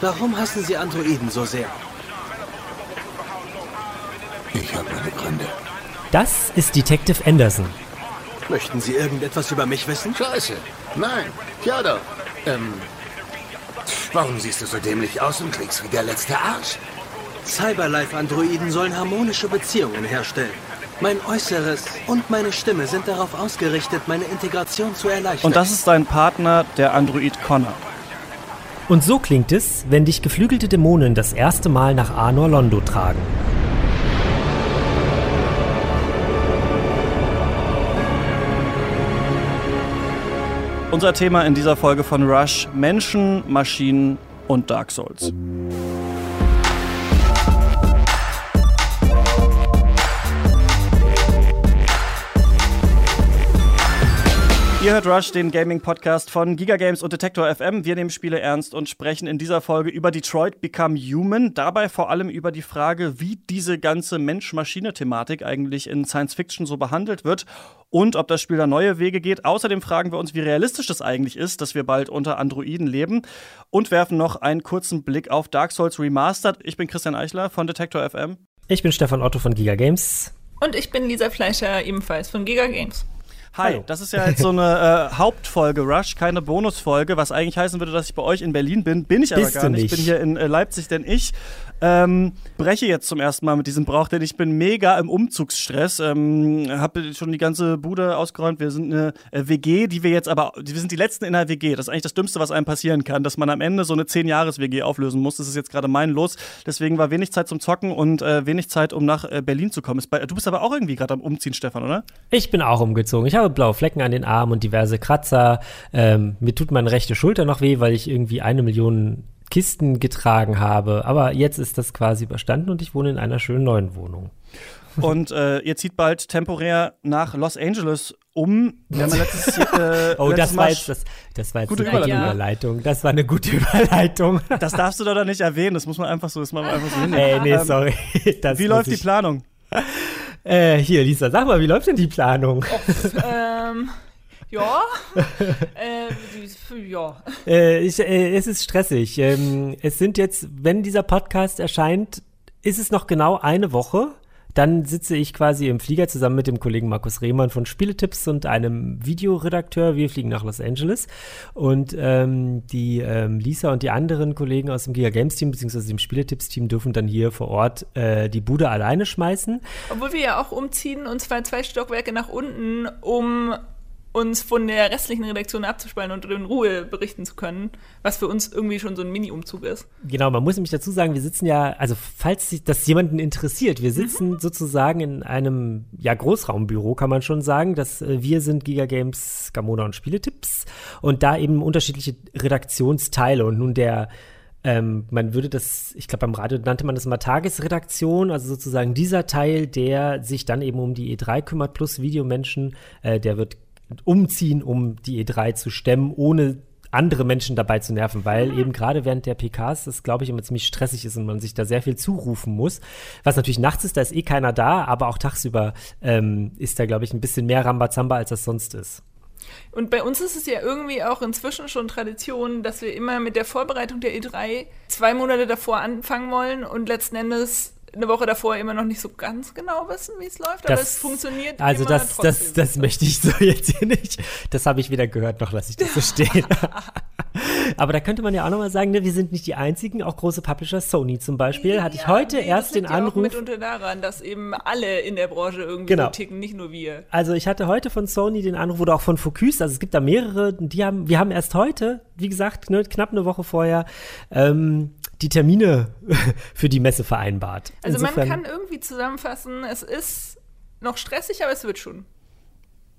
Warum hassen Sie Androiden so sehr? Ich habe meine Gründe. Das ist Detective Anderson. Möchten Sie irgendetwas über mich wissen? Scheiße. Nein. Ja doch. Ähm. Warum siehst du so dämlich aus und kriegst wie der letzte Arsch? Cyberlife-Androiden sollen harmonische Beziehungen herstellen. Mein Äußeres und meine Stimme sind darauf ausgerichtet, meine Integration zu erleichtern. Und das ist dein Partner, der Android Connor. Und so klingt es, wenn dich geflügelte Dämonen das erste Mal nach Anor Londo tragen. Unser Thema in dieser Folge von Rush: Menschen, Maschinen und Dark Souls. Ihr hört Rush, den Gaming-Podcast von Giga Games und Detector FM. Wir nehmen Spiele ernst und sprechen in dieser Folge über Detroit Become Human. Dabei vor allem über die Frage, wie diese ganze Mensch-Maschine-Thematik eigentlich in Science Fiction so behandelt wird und ob das Spiel da neue Wege geht. Außerdem fragen wir uns, wie realistisch das eigentlich ist, dass wir bald unter Androiden leben und werfen noch einen kurzen Blick auf Dark Souls Remastered. Ich bin Christian Eichler von Detector FM. Ich bin Stefan Otto von Giga Games. Und ich bin Lisa Fleischer, ebenfalls von Giga Games. Hi, Hallo. das ist ja jetzt so eine äh, Hauptfolge Rush, keine Bonusfolge, was eigentlich heißen würde, dass ich bei euch in Berlin bin. Bin ich aber Bist gar nicht. Ich bin hier in äh, Leipzig, denn ich ähm, breche jetzt zum ersten Mal mit diesem Brauch, denn ich bin mega im Umzugsstress. Ähm, habe schon die ganze Bude ausgeräumt. Wir sind eine äh, WG, die wir jetzt aber, wir sind die letzten in der WG. Das ist eigentlich das Dümmste, was einem passieren kann, dass man am Ende so eine 10-Jahres-WG auflösen muss. Das ist jetzt gerade mein Los. Deswegen war wenig Zeit zum Zocken und äh, wenig Zeit, um nach äh, Berlin zu kommen. Du bist aber auch irgendwie gerade am Umziehen, Stefan, oder? Ich bin auch umgezogen. Ich habe blaue Flecken an den Armen und diverse Kratzer. Ähm, mir tut meine rechte Schulter noch weh, weil ich irgendwie eine Million Kisten getragen habe. Aber jetzt ist das quasi überstanden und ich wohne in einer schönen neuen Wohnung. Und äh, ihr zieht bald temporär nach Los Angeles um. Wir haben ja letztes, äh, Oh, letztes das war jetzt, das, das war jetzt Gute eine gute Überleitung. Überleitung. Das war eine gute Überleitung. Das darfst du doch nicht erwähnen, das muss man einfach so, das man einfach so hinnehmen. Ey, nee, Ähm, sorry. Das Wie läuft die ich- Planung? Äh, hier, Lisa, sag mal, wie läuft denn die Planung? ähm, ja. äh, ja. Äh, ich, äh, es ist stressig. Ähm, es sind jetzt, wenn dieser Podcast erscheint, ist es noch genau eine Woche. Dann sitze ich quasi im Flieger zusammen mit dem Kollegen Markus Rehmann von Spieletipps und einem Videoredakteur. Wir fliegen nach Los Angeles. Und ähm, die ähm, Lisa und die anderen Kollegen aus dem Giga Games Team beziehungsweise dem Spieletipps-Team dürfen dann hier vor Ort äh, die Bude alleine schmeißen. Obwohl wir ja auch umziehen und zwar zwei Stockwerke nach unten, um uns von der restlichen Redaktion abzuspalten und in Ruhe berichten zu können, was für uns irgendwie schon so ein Mini-Umzug ist. Genau, man muss nämlich dazu sagen, wir sitzen ja, also falls sich das jemanden interessiert, wir sitzen sozusagen in einem ja Großraumbüro, kann man schon sagen. dass äh, wir sind Giga Games, Gamona und Spieletipps und da eben unterschiedliche Redaktionsteile und nun der ähm, man würde das, ich glaube beim Radio nannte man das mal Tagesredaktion, also sozusagen dieser Teil, der sich dann eben um die E3 kümmert, plus Videomenschen, äh, der wird umziehen, um die E3 zu stemmen, ohne andere Menschen dabei zu nerven, weil eben gerade während der PKs das, glaube ich, immer ziemlich stressig ist und man sich da sehr viel zurufen muss. Was natürlich nachts ist, da ist eh keiner da, aber auch tagsüber ähm, ist da, glaube ich, ein bisschen mehr Rambazamba, als das sonst ist. Und bei uns ist es ja irgendwie auch inzwischen schon Tradition, dass wir immer mit der Vorbereitung der E3 zwei Monate davor anfangen wollen und letzten Endes eine Woche davor immer noch nicht so ganz genau wissen, wie es läuft, aber Das- es funktioniert Also das, das, das möchte ich so jetzt hier nicht. Das habe ich weder gehört, noch lasse ich das so stehen. Aber da könnte man ja auch nochmal sagen, ne, wir sind nicht die einzigen, auch große Publisher, Sony zum Beispiel, hatte ich Ja, heute nee, erst den liegt ja auch Anruf. mitunter daran, dass eben alle in der Branche irgendwie Genau. so ticken, nicht nur wir. Also ich hatte heute von Sony den Anruf oder auch von Focus, also es gibt da mehrere, die haben, wir haben erst heute, wie gesagt, ne, knapp eine Woche vorher, ähm, die Termine für die Messe vereinbart. Also Insofern- man kann irgendwie zusammenfassen, es ist noch stressig, aber es wird schon.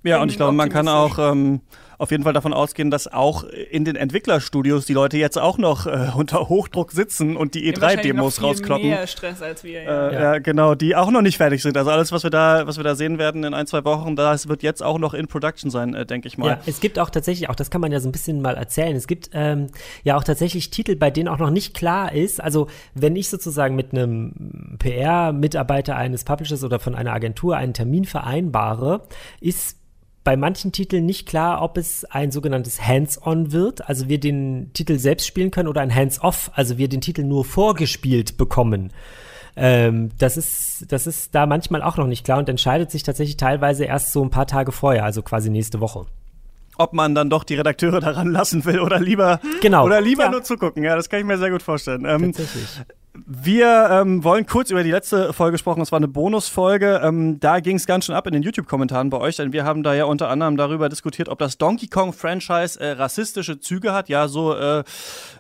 Ja, und ich glaube, man kann auch ähm, auf jeden Fall davon ausgehen, dass auch in den Entwicklerstudios die Leute jetzt auch noch äh, unter Hochdruck sitzen und die Wir haben wahrscheinlich E3-Demos noch viel rauskloppen. mehr Stress als wir. Äh, Ja. ja. genau, die auch noch nicht fertig sind. Also alles, was wir da, was wir da sehen werden in ein, zwei Wochen, das wird jetzt auch noch in Production sein, äh, denke ich mal. Ja, es gibt auch tatsächlich, auch das kann man ja so ein bisschen mal erzählen, es gibt ähm, ja auch tatsächlich Titel, bei denen auch noch nicht klar ist, also wenn ich sozusagen mit einem PR-Mitarbeiter eines Publishers oder von einer Agentur einen Termin vereinbare, ist bei manchen Titeln nicht klar, ob es ein sogenanntes Hands-on wird, also wir den Titel selbst spielen können, oder ein Hands-off, also wir den Titel nur vorgespielt bekommen. Ähm, das ist, das ist da manchmal auch noch nicht klar und entscheidet sich tatsächlich teilweise erst so ein paar Tage vorher, also quasi nächste Woche ob man dann doch die Redakteure daran lassen will oder lieber, genau. oder lieber ja. nur zugucken. Ja, das kann ich mir sehr gut vorstellen. Ähm, Tatsächlich. Wir ähm, wollen kurz über die letzte Folge sprechen. Das war eine Bonusfolge. Ähm, da ging es ganz schön ab in den YouTube-Kommentaren bei euch, denn wir haben da ja unter anderem darüber diskutiert, ob das Donkey Kong-Franchise äh, rassistische Züge hat. Ja, so, äh,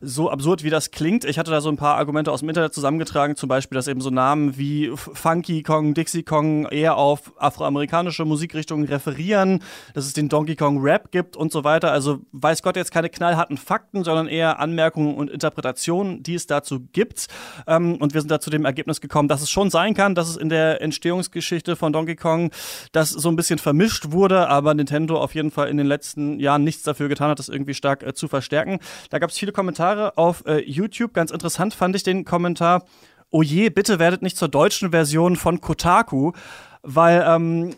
so absurd wie das klingt. Ich hatte da so ein paar Argumente aus dem Internet zusammengetragen, zum Beispiel, dass eben so Namen wie Funky Kong, Dixie Kong eher auf afroamerikanische Musikrichtungen referieren, dass es den Donkey Kong Rap gibt und so weiter. Also weiß Gott jetzt keine knallharten Fakten, sondern eher Anmerkungen und Interpretationen, die es dazu gibt. Ähm, und wir sind da zu dem Ergebnis gekommen, dass es schon sein kann, dass es in der Entstehungsgeschichte von Donkey Kong das so ein bisschen vermischt wurde, aber Nintendo auf jeden Fall in den letzten Jahren nichts dafür getan hat, das irgendwie stark äh, zu verstärken. Da gab es viele Kommentare auf äh, YouTube. Ganz interessant fand ich den Kommentar. Oh je, bitte werdet nicht zur deutschen Version von Kotaku, weil ähm,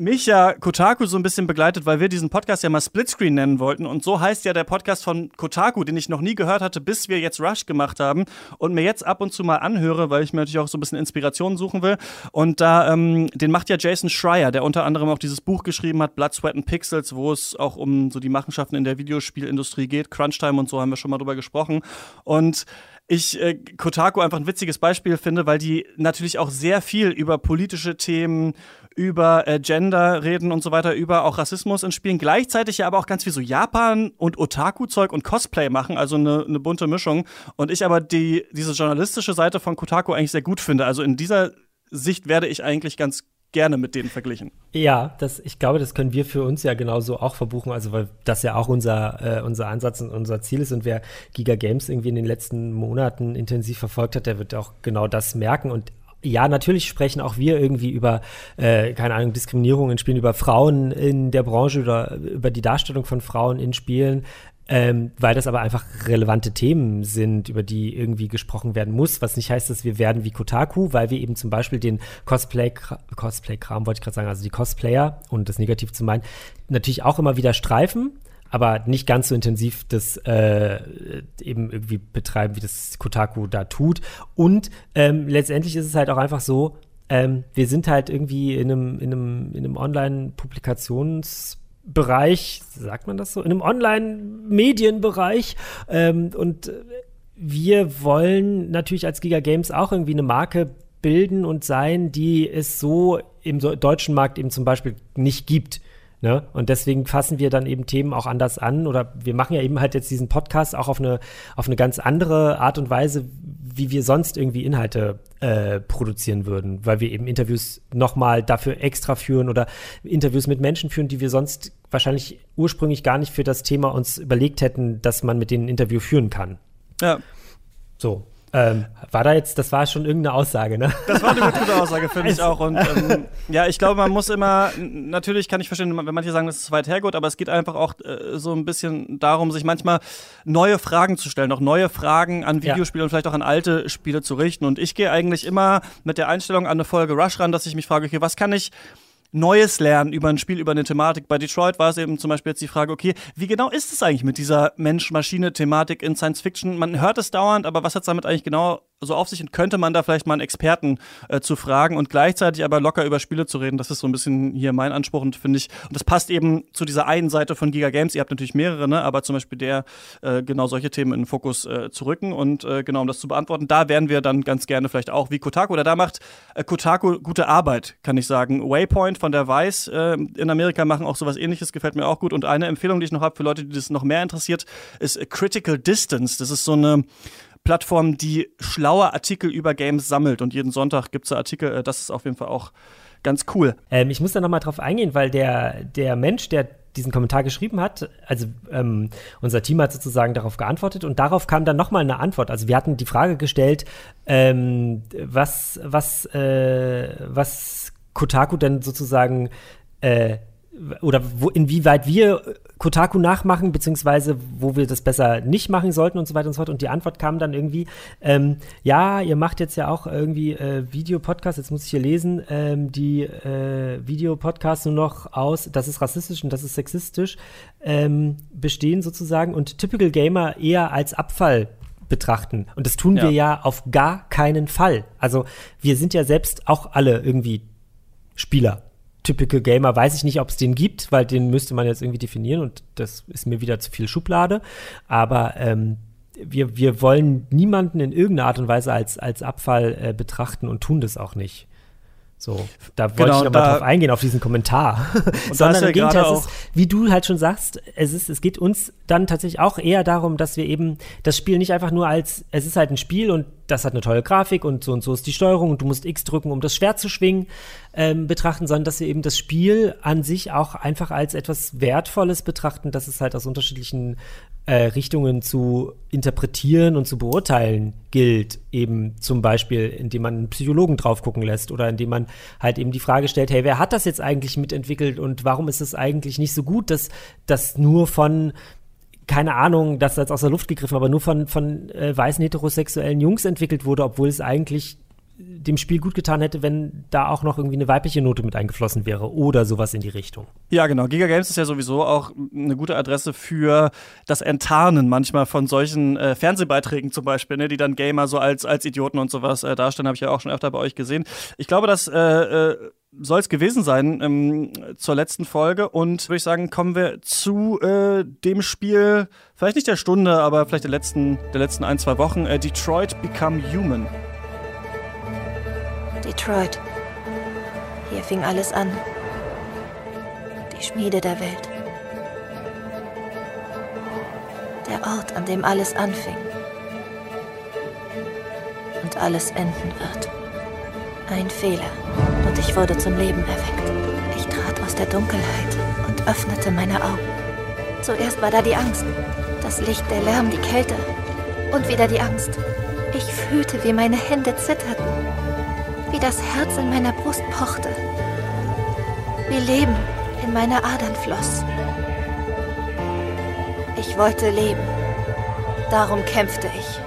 mich ja Kotaku so ein bisschen begleitet, weil wir diesen Podcast ja mal Splitscreen nennen wollten. Und so heißt ja der Podcast von Kotaku, den ich noch nie gehört hatte, bis wir jetzt Rush gemacht haben und mir jetzt ab und zu mal anhöre, weil ich mir natürlich auch so ein bisschen Inspiration suchen will. Und da, ähm, den macht ja Jason Schreier, der unter anderem auch dieses Buch geschrieben hat, Blood, Sweat and Pixels, wo es auch um so die Machenschaften in der Videospielindustrie geht. Crunchtime und so haben wir schon mal drüber gesprochen. Und ich äh, Kotaku einfach ein witziges Beispiel finde, weil die natürlich auch sehr viel über politische Themen, über äh, Gender reden und so weiter, über auch Rassismus in Spielen, gleichzeitig ja aber auch ganz viel so Japan und Otaku-Zeug und Cosplay machen, also eine, eine bunte Mischung. Und ich aber die, diese journalistische Seite von Kotaku eigentlich sehr gut finde. Also in dieser Sicht werde ich eigentlich ganz gerne mit denen verglichen. Ja, das, ich glaube, das können wir für uns ja genauso auch verbuchen, also weil das ja auch unser, äh, unser Ansatz und unser Ziel ist. Und wer Giga Games irgendwie in den letzten Monaten intensiv verfolgt hat, der wird auch genau das merken. Und ja, natürlich sprechen auch wir irgendwie über, äh, keine Ahnung, Diskriminierung in Spielen, über Frauen in der Branche oder über die Darstellung von Frauen in Spielen ähm, weil das aber einfach relevante Themen sind, über die irgendwie gesprochen werden muss, was nicht heißt, dass wir werden wie Kotaku, weil wir eben zum Beispiel den Cosplay-Kram, Cosplay wollte ich gerade sagen, also die Cosplayer, und das negativ zu meinen, natürlich auch immer wieder streifen, aber nicht ganz so intensiv das äh, eben irgendwie betreiben, wie das Kotaku da tut. Und ähm, letztendlich ist es halt auch einfach so, ähm, wir sind halt irgendwie in einem, in einem, in einem Online-Publikations- Bereich, sagt man das so, in einem Online-Medienbereich. Ähm, und wir wollen natürlich als Giga Games auch irgendwie eine Marke bilden und sein, die es so im deutschen Markt eben zum Beispiel nicht gibt. Ne? Und deswegen fassen wir dann eben Themen auch anders an oder wir machen ja eben halt jetzt diesen Podcast auch auf eine, auf eine ganz andere Art und Weise, wie wir sonst irgendwie Inhalte äh, produzieren würden, weil wir eben Interviews nochmal dafür extra führen oder Interviews mit Menschen führen, die wir sonst wahrscheinlich ursprünglich gar nicht für das Thema uns überlegt hätten, dass man mit denen ein Interview führen kann. Ja. So. Ähm, war da jetzt, das war schon irgendeine Aussage, ne? Das war eine gute Aussage, finde ich auch. Und ähm, ja, ich glaube, man muss immer, natürlich kann ich verstehen, wenn manche sagen, das ist weit hergeholt, aber es geht einfach auch äh, so ein bisschen darum, sich manchmal neue Fragen zu stellen, auch neue Fragen an Videospiele ja. und vielleicht auch an alte Spiele zu richten. Und ich gehe eigentlich immer mit der Einstellung an eine Folge Rush ran, dass ich mich frage, okay, was kann ich Neues lernen über ein Spiel, über eine Thematik. Bei Detroit war es eben zum Beispiel jetzt die Frage, okay, wie genau ist es eigentlich mit dieser Mensch-Maschine-Thematik in Science Fiction? Man hört es dauernd, aber was hat es damit eigentlich genau so auf sich und könnte man da vielleicht mal einen Experten äh, zu fragen und gleichzeitig aber locker über Spiele zu reden? Das ist so ein bisschen hier mein Anspruch und finde ich, und das passt eben zu dieser einen Seite von Giga Games. Ihr habt natürlich mehrere, ne? aber zum Beispiel der, äh, genau solche Themen in den Fokus äh, zu rücken und äh, genau um das zu beantworten, da werden wir dann ganz gerne vielleicht auch wie Kotaku oder da macht äh, Kotaku gute Arbeit, kann ich sagen. Waypoint von der Vice äh, in Amerika machen auch sowas ähnliches, gefällt mir auch gut. Und eine Empfehlung, die ich noch habe für Leute, die das noch mehr interessiert, ist Critical Distance. Das ist so eine Plattform, die schlaue Artikel über Games sammelt. Und jeden Sonntag gibt es Artikel. Äh, das ist auf jeden Fall auch ganz cool. Ähm, ich muss da nochmal drauf eingehen, weil der, der Mensch, der diesen Kommentar geschrieben hat, also ähm, unser Team hat sozusagen darauf geantwortet und darauf kam dann nochmal eine Antwort. Also wir hatten die Frage gestellt, ähm, was, was, äh, was Kotaku denn sozusagen äh, oder wo, inwieweit wir Kotaku nachmachen, beziehungsweise wo wir das besser nicht machen sollten und so weiter und so fort. Und die Antwort kam dann irgendwie, ähm, ja, ihr macht jetzt ja auch irgendwie äh, Videopodcasts, jetzt muss ich hier lesen, ähm, die äh, Videopodcasts nur noch aus, das ist rassistisch und das ist sexistisch, ähm, bestehen sozusagen und Typical Gamer eher als Abfall betrachten. Und das tun ja. wir ja auf gar keinen Fall. Also wir sind ja selbst auch alle irgendwie Spieler. Typical Gamer weiß ich nicht, ob es den gibt, weil den müsste man jetzt irgendwie definieren und das ist mir wieder zu viel Schublade. Aber ähm, wir, wir wollen niemanden in irgendeiner Art und Weise als, als Abfall äh, betrachten und tun das auch nicht. So, da wollte genau, ich nochmal drauf eingehen, auf diesen Kommentar. Sondern im Gegenteil, ist, wie du halt schon sagst, es ist, es geht uns dann tatsächlich auch eher darum, dass wir eben das Spiel nicht einfach nur als, es ist halt ein Spiel und das hat eine tolle Grafik und so und so ist die Steuerung und du musst X drücken, um das Schwert zu schwingen, ähm, betrachten, sondern dass wir eben das Spiel an sich auch einfach als etwas Wertvolles betrachten, dass es halt aus unterschiedlichen äh, Richtungen zu interpretieren und zu beurteilen gilt, eben zum Beispiel, indem man einen Psychologen drauf gucken lässt oder indem man halt eben die Frage stellt, hey, wer hat das jetzt eigentlich mitentwickelt und warum ist es eigentlich nicht so gut, dass das nur von keine Ahnung, das jetzt aus der Luft gegriffen, aber nur von, von äh, weißen heterosexuellen Jungs entwickelt wurde, obwohl es eigentlich dem Spiel gut getan hätte, wenn da auch noch irgendwie eine weibliche Note mit eingeflossen wäre oder sowas in die Richtung. Ja, genau. Giga Games ist ja sowieso auch eine gute Adresse für das Enttarnen manchmal von solchen äh, Fernsehbeiträgen zum Beispiel, ne, die dann Gamer so als, als Idioten und sowas äh, darstellen, habe ich ja auch schon öfter bei euch gesehen. Ich glaube, das äh, äh, soll es gewesen sein ähm, zur letzten Folge und würde ich sagen, kommen wir zu äh, dem Spiel, vielleicht nicht der Stunde, aber vielleicht der letzten, der letzten ein, zwei Wochen, äh, Detroit Become Human. Detroit. Hier fing alles an. Die Schmiede der Welt. Der Ort, an dem alles anfing. Und alles enden wird. Ein Fehler. Und ich wurde zum Leben erweckt. Ich trat aus der Dunkelheit und öffnete meine Augen. Zuerst war da die Angst. Das Licht, der Lärm, die Kälte. Und wieder die Angst. Ich fühlte, wie meine Hände zitterten wie das Herz in meiner Brust pochte, wie Leben in meine Adern floss. Ich wollte leben, darum kämpfte ich.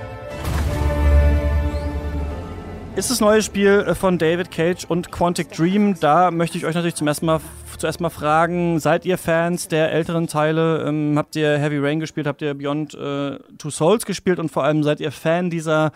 Ist das neue Spiel äh, von David Cage und Quantic Dream. Da möchte ich euch natürlich zum ersten Mal, zuerst mal fragen, seid ihr Fans der älteren Teile? Ähm, habt ihr Heavy Rain gespielt? Habt ihr Beyond äh, Two Souls gespielt? Und vor allem seid ihr Fan dieser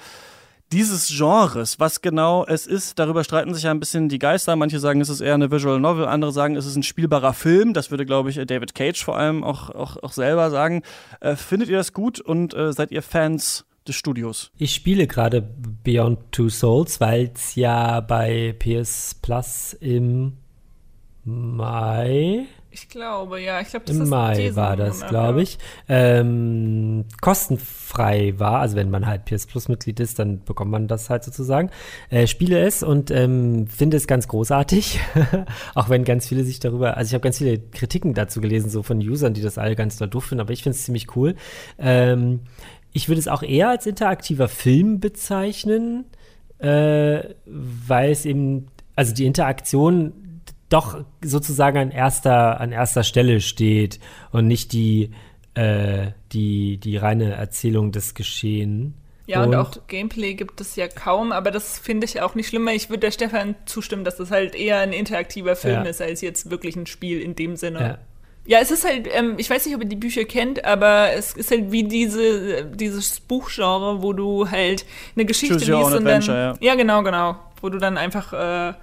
dieses Genres, was genau es ist, darüber streiten sich ja ein bisschen die Geister. Manche sagen, es ist eher eine Visual Novel, andere sagen, es ist ein spielbarer Film. Das würde, glaube ich, David Cage vor allem auch, auch, auch selber sagen. Äh, findet ihr das gut und äh, seid ihr Fans des Studios? Ich spiele gerade Beyond Two Souls, weil es ja bei PS Plus im Mai ich glaube, ja. Ich glaube, das Im ist Mai war das, glaube ich. Ähm, kostenfrei war, also wenn man halt PS Plus Mitglied ist, dann bekommt man das halt sozusagen. Äh, spiele es und ähm, finde es ganz großartig. Auch wenn ganz viele sich darüber, also ich habe ganz viele Kritiken dazu gelesen, so von Usern, die das alle ganz doll doof finden, aber ich finde es ziemlich cool. Ähm, ich würde es auch eher als interaktiver Film bezeichnen, äh, weil es eben, also die Interaktion doch sozusagen an erster, an erster Stelle steht und nicht die, äh, die, die reine Erzählung des Geschehen. Ja, und, und, auch Gameplay gibt es ja kaum, aber das finde ich auch nicht schlimmer. Ich würde der Stefan zustimmen, dass das halt eher ein interaktiver Film ja. ist, als jetzt wirklich ein Spiel in dem Sinne. Ja. Ja, es ist halt, ähm, ich weiß nicht, ob ihr die Bücher kennt, aber es ist halt wie diese, dieses Buchgenre, wo du halt eine Geschichte liest und dann. Ja. ja. genau, genau. Wo du dann einfach äh,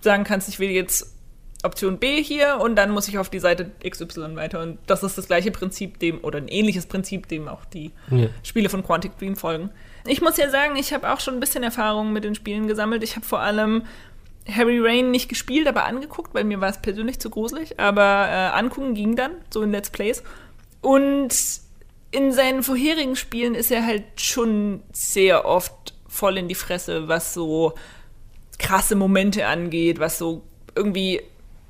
sagen kannst, ich will jetzt Option B hier und dann muss ich auf die Seite XY weiter. Und das ist das gleiche Prinzip dem, oder ein ähnliches Prinzip, dem auch die ja. Spiele von Quantic Dream folgen. Ich muss ja sagen, ich habe auch schon ein bisschen Erfahrung mit den Spielen gesammelt. Ich habe vor allem Harry Rain nicht gespielt, aber angeguckt, weil mir war es persönlich zu gruselig. Aber äh, angucken ging dann, so in Let's Plays. Und in seinen vorherigen Spielen ist er halt schon sehr oft voll in die Fresse, was so krasse Momente angeht, was so irgendwie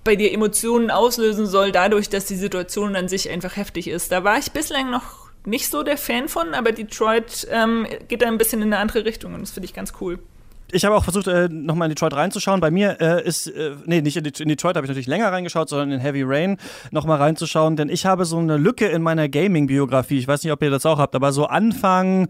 bei dir Emotionen auslösen soll, dadurch, dass die Situation an sich einfach heftig ist. Da war ich bislang noch nicht so der Fan von, aber Detroit ähm, geht da ein bisschen in eine andere Richtung und das finde ich ganz cool. Ich habe auch versucht, äh, nochmal in Detroit reinzuschauen. Bei mir äh, ist, äh, nee, nicht in, Detroit habe ich natürlich länger reingeschaut, sondern in Heavy Rain nochmal reinzuschauen, denn ich habe so eine Lücke in meiner Gaming-Biografie. Ich weiß nicht, ob ihr das auch habt, aber so Anfang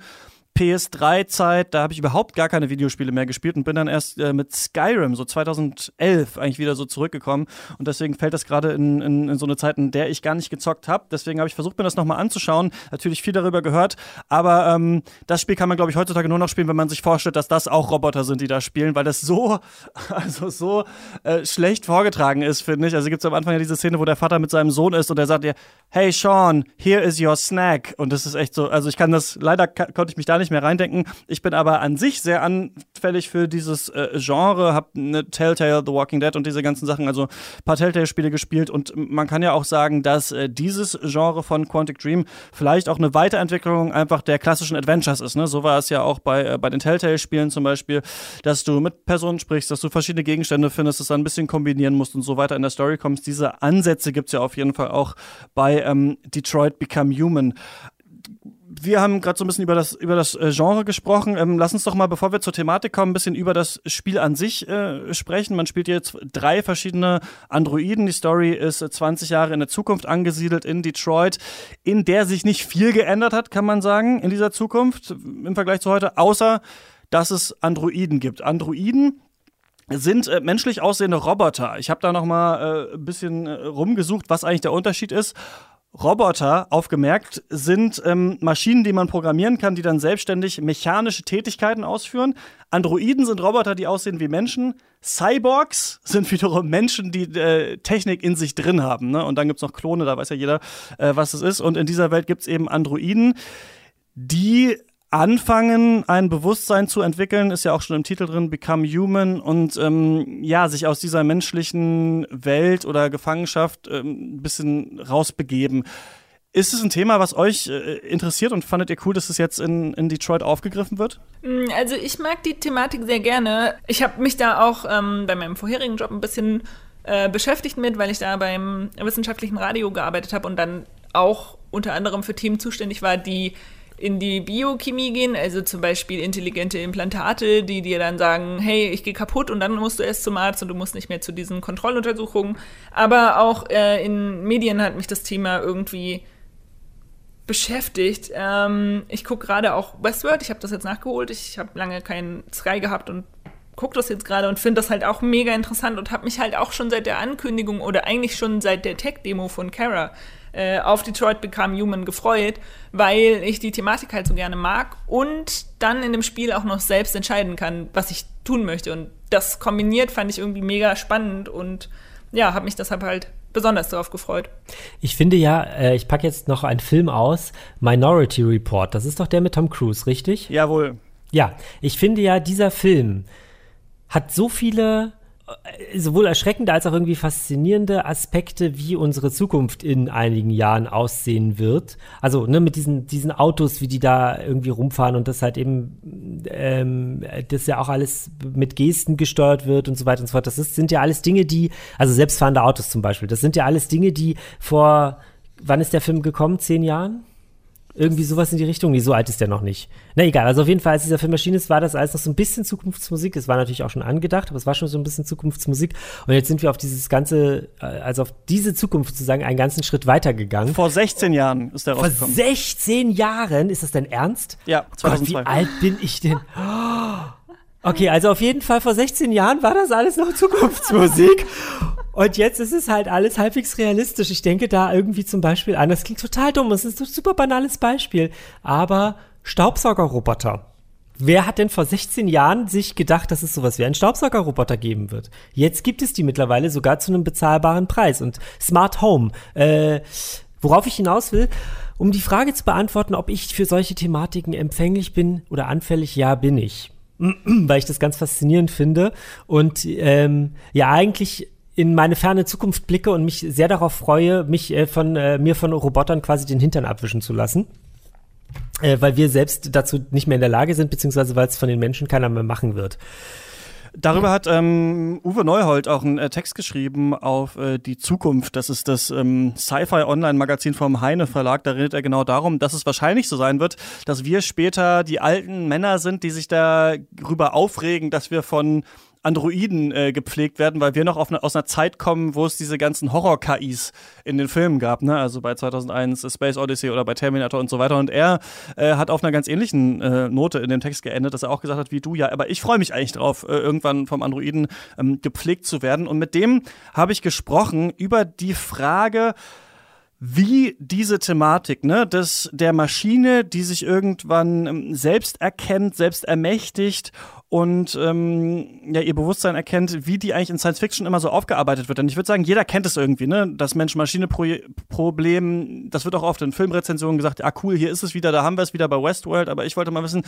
PS3-Zeit, da habe ich überhaupt gar keine Videospiele mehr gespielt und bin dann erst äh, mit Skyrim, so 2011, eigentlich wieder so zurückgekommen. Und deswegen fällt das gerade in, in, in, so eine Zeit, in der ich gar nicht gezockt habe. Deswegen habe ich versucht, mir das nochmal anzuschauen. Natürlich viel darüber gehört. Aber ähm, das Spiel kann man, glaube ich, heutzutage nur noch spielen, wenn man sich vorstellt, dass das auch Roboter sind, die da spielen, weil das so, also so äh, schlecht vorgetragen ist, finde ich. Also gibt es am Anfang ja diese Szene, wo der Vater mit seinem Sohn ist und der sagt dir, hey Sean, here is your snack. Und das ist echt so, also ich kann das, leider konnte ich mich da nicht mehr reindenken. Ich bin aber an sich sehr anfällig für dieses äh, Genre, hab eine Telltale, The Walking Dead und diese ganzen Sachen, also ein paar Telltale-Spiele gespielt und man kann ja auch sagen, dass äh, dieses Genre von Quantic Dream vielleicht auch eine Weiterentwicklung einfach der klassischen Adventures ist. Ne? So war es ja auch bei, äh, bei den Telltale-Spielen zum Beispiel, dass du mit Personen sprichst, dass du verschiedene Gegenstände findest, das dann ein bisschen kombinieren musst und so weiter in der Story kommst. Diese Ansätze gibt es ja auf jeden Fall auch bei ähm, Detroit Become Human wir haben gerade so ein bisschen über das, über das äh, Genre gesprochen. Ähm, lass uns doch mal, bevor wir zur Thematik kommen, ein bisschen über das Spiel an sich äh, sprechen. Man spielt jetzt drei verschiedene Androiden. Die Story ist 20 Jahre in der Zukunft angesiedelt in Detroit, in der sich nicht viel geändert hat, kann man sagen, in dieser Zukunft im Vergleich zu heute, außer dass es Androiden gibt. Androiden sind äh, menschlich aussehende Roboter. Ich habe da noch mal äh, ein bisschen äh, rumgesucht, was eigentlich der Unterschied ist. Roboter, aufgemerkt, sind ähm, Maschinen, die man programmieren kann, die dann selbstständig mechanische Tätigkeiten ausführen. Androiden sind Roboter, die aussehen wie Menschen. Cyborgs sind wiederum Menschen, die äh, Technik in sich drin haben. Ne? Und dann gibt's noch Klone, da weiß ja jeder, äh, was es ist. Und in dieser Welt gibt's eben Androiden, die anfangen, ein Bewusstsein zu entwickeln, ist ja auch schon im Titel drin, Become Human und ähm, ja, sich aus dieser menschlichen Welt oder Gefangenschaft ähm, ein bisschen rausbegeben. Ist es ein Thema, was euch äh, interessiert und fandet ihr cool, dass es jetzt in, in Detroit aufgegriffen wird? Mm, also ich mag die Thematik sehr gerne. Ich habe mich da auch ähm, bei meinem vorherigen Job ein bisschen äh, beschäftigt mit, weil ich da beim wissenschaftlichen Radio gearbeitet habe und dann auch unter anderem für Themen zuständig war, die in die Biochemie gehen, also zum Beispiel intelligente Implantate, die dir dann sagen, hey, ich gehe kaputt und dann musst du erst zum Arzt und du musst nicht mehr zu diesen Kontrolluntersuchungen. Aber auch äh, in Medien hat mich das Thema irgendwie beschäftigt. Ähm, ich gucke gerade auch Westworld, ich habe das jetzt nachgeholt, ich habe lange keinen Sky gehabt und gucke das jetzt gerade und finde das halt auch mega interessant und habe mich halt auch schon seit der Ankündigung oder eigentlich schon seit der Tech-Demo von Kara äh, auf Detroit Become Human gefreut, weil ich die Thematik halt so gerne mag und dann in dem Spiel auch noch selbst entscheiden kann, was ich tun möchte. Und das kombiniert fand ich irgendwie mega spannend und ja, habe mich deshalb halt besonders darauf gefreut. Ich finde ja, äh, ich packe jetzt noch einen Film aus, Minority Report. Das ist doch der mit Tom Cruise, richtig? Jawohl. Ja, ich finde ja, dieser Film hat so viele sowohl erschreckende als auch irgendwie faszinierende Aspekte, wie unsere Zukunft in einigen Jahren aussehen wird. Also ne, mit diesen, diesen Autos, wie die da irgendwie rumfahren und das halt eben, ähm, das ja auch alles mit Gesten gesteuert wird und so weiter und so fort. Das ist, sind ja alles Dinge, die, also selbstfahrende Autos zum Beispiel, das sind ja alles Dinge, die vor, wann ist der Film gekommen? Zehn Jahren? Irgendwie sowas in die Richtung. Nee, so alt ist der noch nicht. Na egal, also auf jeden Fall, als dieser Film erschienen ist, war das alles noch so ein bisschen Zukunftsmusik. Es war natürlich auch schon angedacht, aber es war schon so ein bisschen Zukunftsmusik. Und jetzt sind wir auf dieses ganze, äh, also auf diese Zukunft sozusagen einen ganzen Schritt weitergegangen. Vor 16 Jahren ist der rausgekommen. Vor 16 Jahren? Ist das denn ernst? Ja, 2002. Gott, wie alt bin ich denn? Okay, also auf jeden Fall vor 16 Jahren war das alles noch Zukunftsmusik. Und jetzt ist es halt alles halbwegs realistisch. Ich denke da irgendwie zum Beispiel an, das klingt total dumm, das ist ein super banales Beispiel, aber Staubsaugerroboter. Wer hat denn vor 16 Jahren sich gedacht, dass es sowas wie einen Staubsaugerroboter geben wird? Jetzt gibt es die mittlerweile sogar zu einem bezahlbaren Preis. Und Smart Home, äh, worauf ich hinaus will, um die Frage zu beantworten, ob ich für solche Thematiken empfänglich bin oder anfällig, ja, bin ich. Weil ich das ganz faszinierend finde. Und ähm, ja, eigentlich in meine ferne Zukunft blicke und mich sehr darauf freue, mich äh, von äh, mir von Robotern quasi den Hintern abwischen zu lassen. Äh, weil wir selbst dazu nicht mehr in der Lage sind, beziehungsweise weil es von den Menschen keiner mehr machen wird. Darüber hat ähm, Uwe Neuhold auch einen äh, Text geschrieben auf äh, die Zukunft. Das ist das ähm, Sci-Fi Online-Magazin vom Heine Verlag. Da redet er genau darum, dass es wahrscheinlich so sein wird, dass wir später die alten Männer sind, die sich darüber aufregen, dass wir von Androiden äh, gepflegt werden, weil wir noch eine, aus einer Zeit kommen, wo es diese ganzen Horror-KIs in den Filmen gab, ne? Also bei 2001 Space Odyssey oder bei Terminator und so weiter. Und er äh, hat auf einer ganz ähnlichen äh, Note in dem Text geendet, dass er auch gesagt hat, wie du, ja, aber ich freue mich eigentlich drauf, äh, irgendwann vom Androiden ähm, gepflegt zu werden. Und mit dem habe ich gesprochen über die Frage, wie diese Thematik, ne, des, der Maschine, die sich irgendwann ähm, selbst erkennt, selbst ermächtigt und ähm, ja, ihr Bewusstsein erkennt, wie die eigentlich in Science Fiction immer so aufgearbeitet wird. Denn ich würde sagen, jeder kennt es irgendwie, ne? Das Mensch-Maschine-Problem, das wird auch oft in Filmrezensionen gesagt, ah cool, hier ist es wieder, da haben wir es wieder bei Westworld, aber ich wollte mal wissen,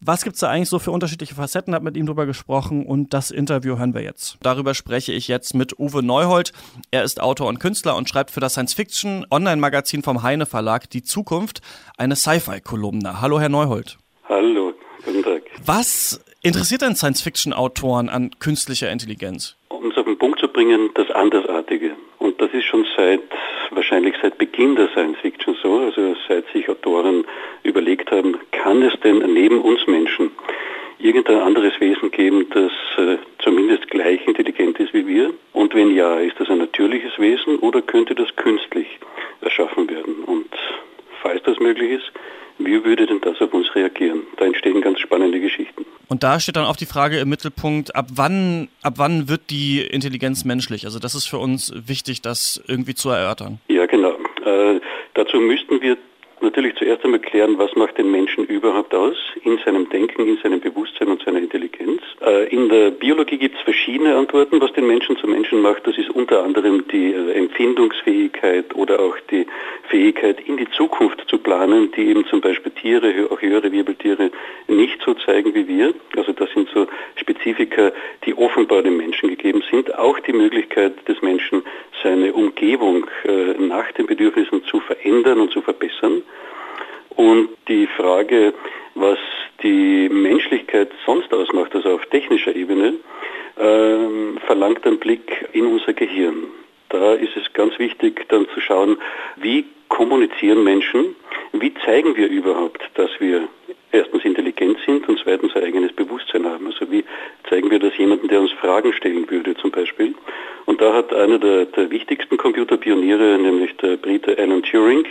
was gibt's da eigentlich so für unterschiedliche Facetten, habe mit ihm drüber gesprochen und das Interview hören wir jetzt. Darüber spreche ich jetzt mit Uwe Neuhold. Er ist Autor und Künstler und schreibt für das Science Fiction Online-Magazin vom Heine Verlag Die Zukunft eine Sci-Fi-Kolumne. Hallo, Herr Neuhold. Hallo, guten Tag. Was interessiert denn Science-Fiction-Autoren an künstlicher Intelligenz? Um es auf den Punkt zu bringen, das Andersartige. Und das ist schon seit, wahrscheinlich seit Beginn der Science-Fiction so, also seit sich Autoren überlegt haben, kann es denn neben uns Menschen irgendein anderes Wesen geben, das äh, zumindest gleich intelligent ist wie wir? Und wenn ja, ist das ein natürliches Wesen oder könnte das künstlich erschaffen werden? Und falls das möglich ist, wie würde denn das auf uns reagieren? Da entstehen ganz spannende Geschichten. Und da steht dann auch die Frage im Mittelpunkt, ab wann, ab wann wird die Intelligenz menschlich? Also das ist für uns wichtig, das irgendwie zu erörtern. Ja, genau. Äh, dazu müssten wir natürlich zuerst einmal klären, was macht den Menschen überhaupt aus in seinem Denken, in seinem Bewusstsein und seiner Intelligenz. Äh, in der Biologie gibt es verschiedene Antworten, was den Menschen zum Menschen macht. Das ist unter anderem die äh, Empfindungsfähigkeit oder auch die Fähigkeit, in die Zukunft zu planen, die eben zum Beispiel Tiere, auch höhere Wirbeltiere, nicht so zeigen wie wir. Also das sind so Spezifika, die offenbar dem Menschen gegeben sind. Auch die Möglichkeit des Menschen, seine Umgebung äh, nach den Bedürfnissen zu verändern und zu verbessern. Und die Frage, was die Menschlichkeit sonst ausmacht, also auf technischer Ebene, äh, verlangt einen Blick in unser Gehirn. Da ist es ganz wichtig, dann zu schauen, wie kommunizieren Menschen, wie zeigen wir überhaupt, dass wir erstens intelligent sind und zweitens ein eigenes Bewusstsein haben. Also wie zeigen wir das jemandem, der uns Fragen stellen würde zum Beispiel. Und da hat einer der, der wichtigsten Computerpioniere, nämlich der Brite Alan Turing,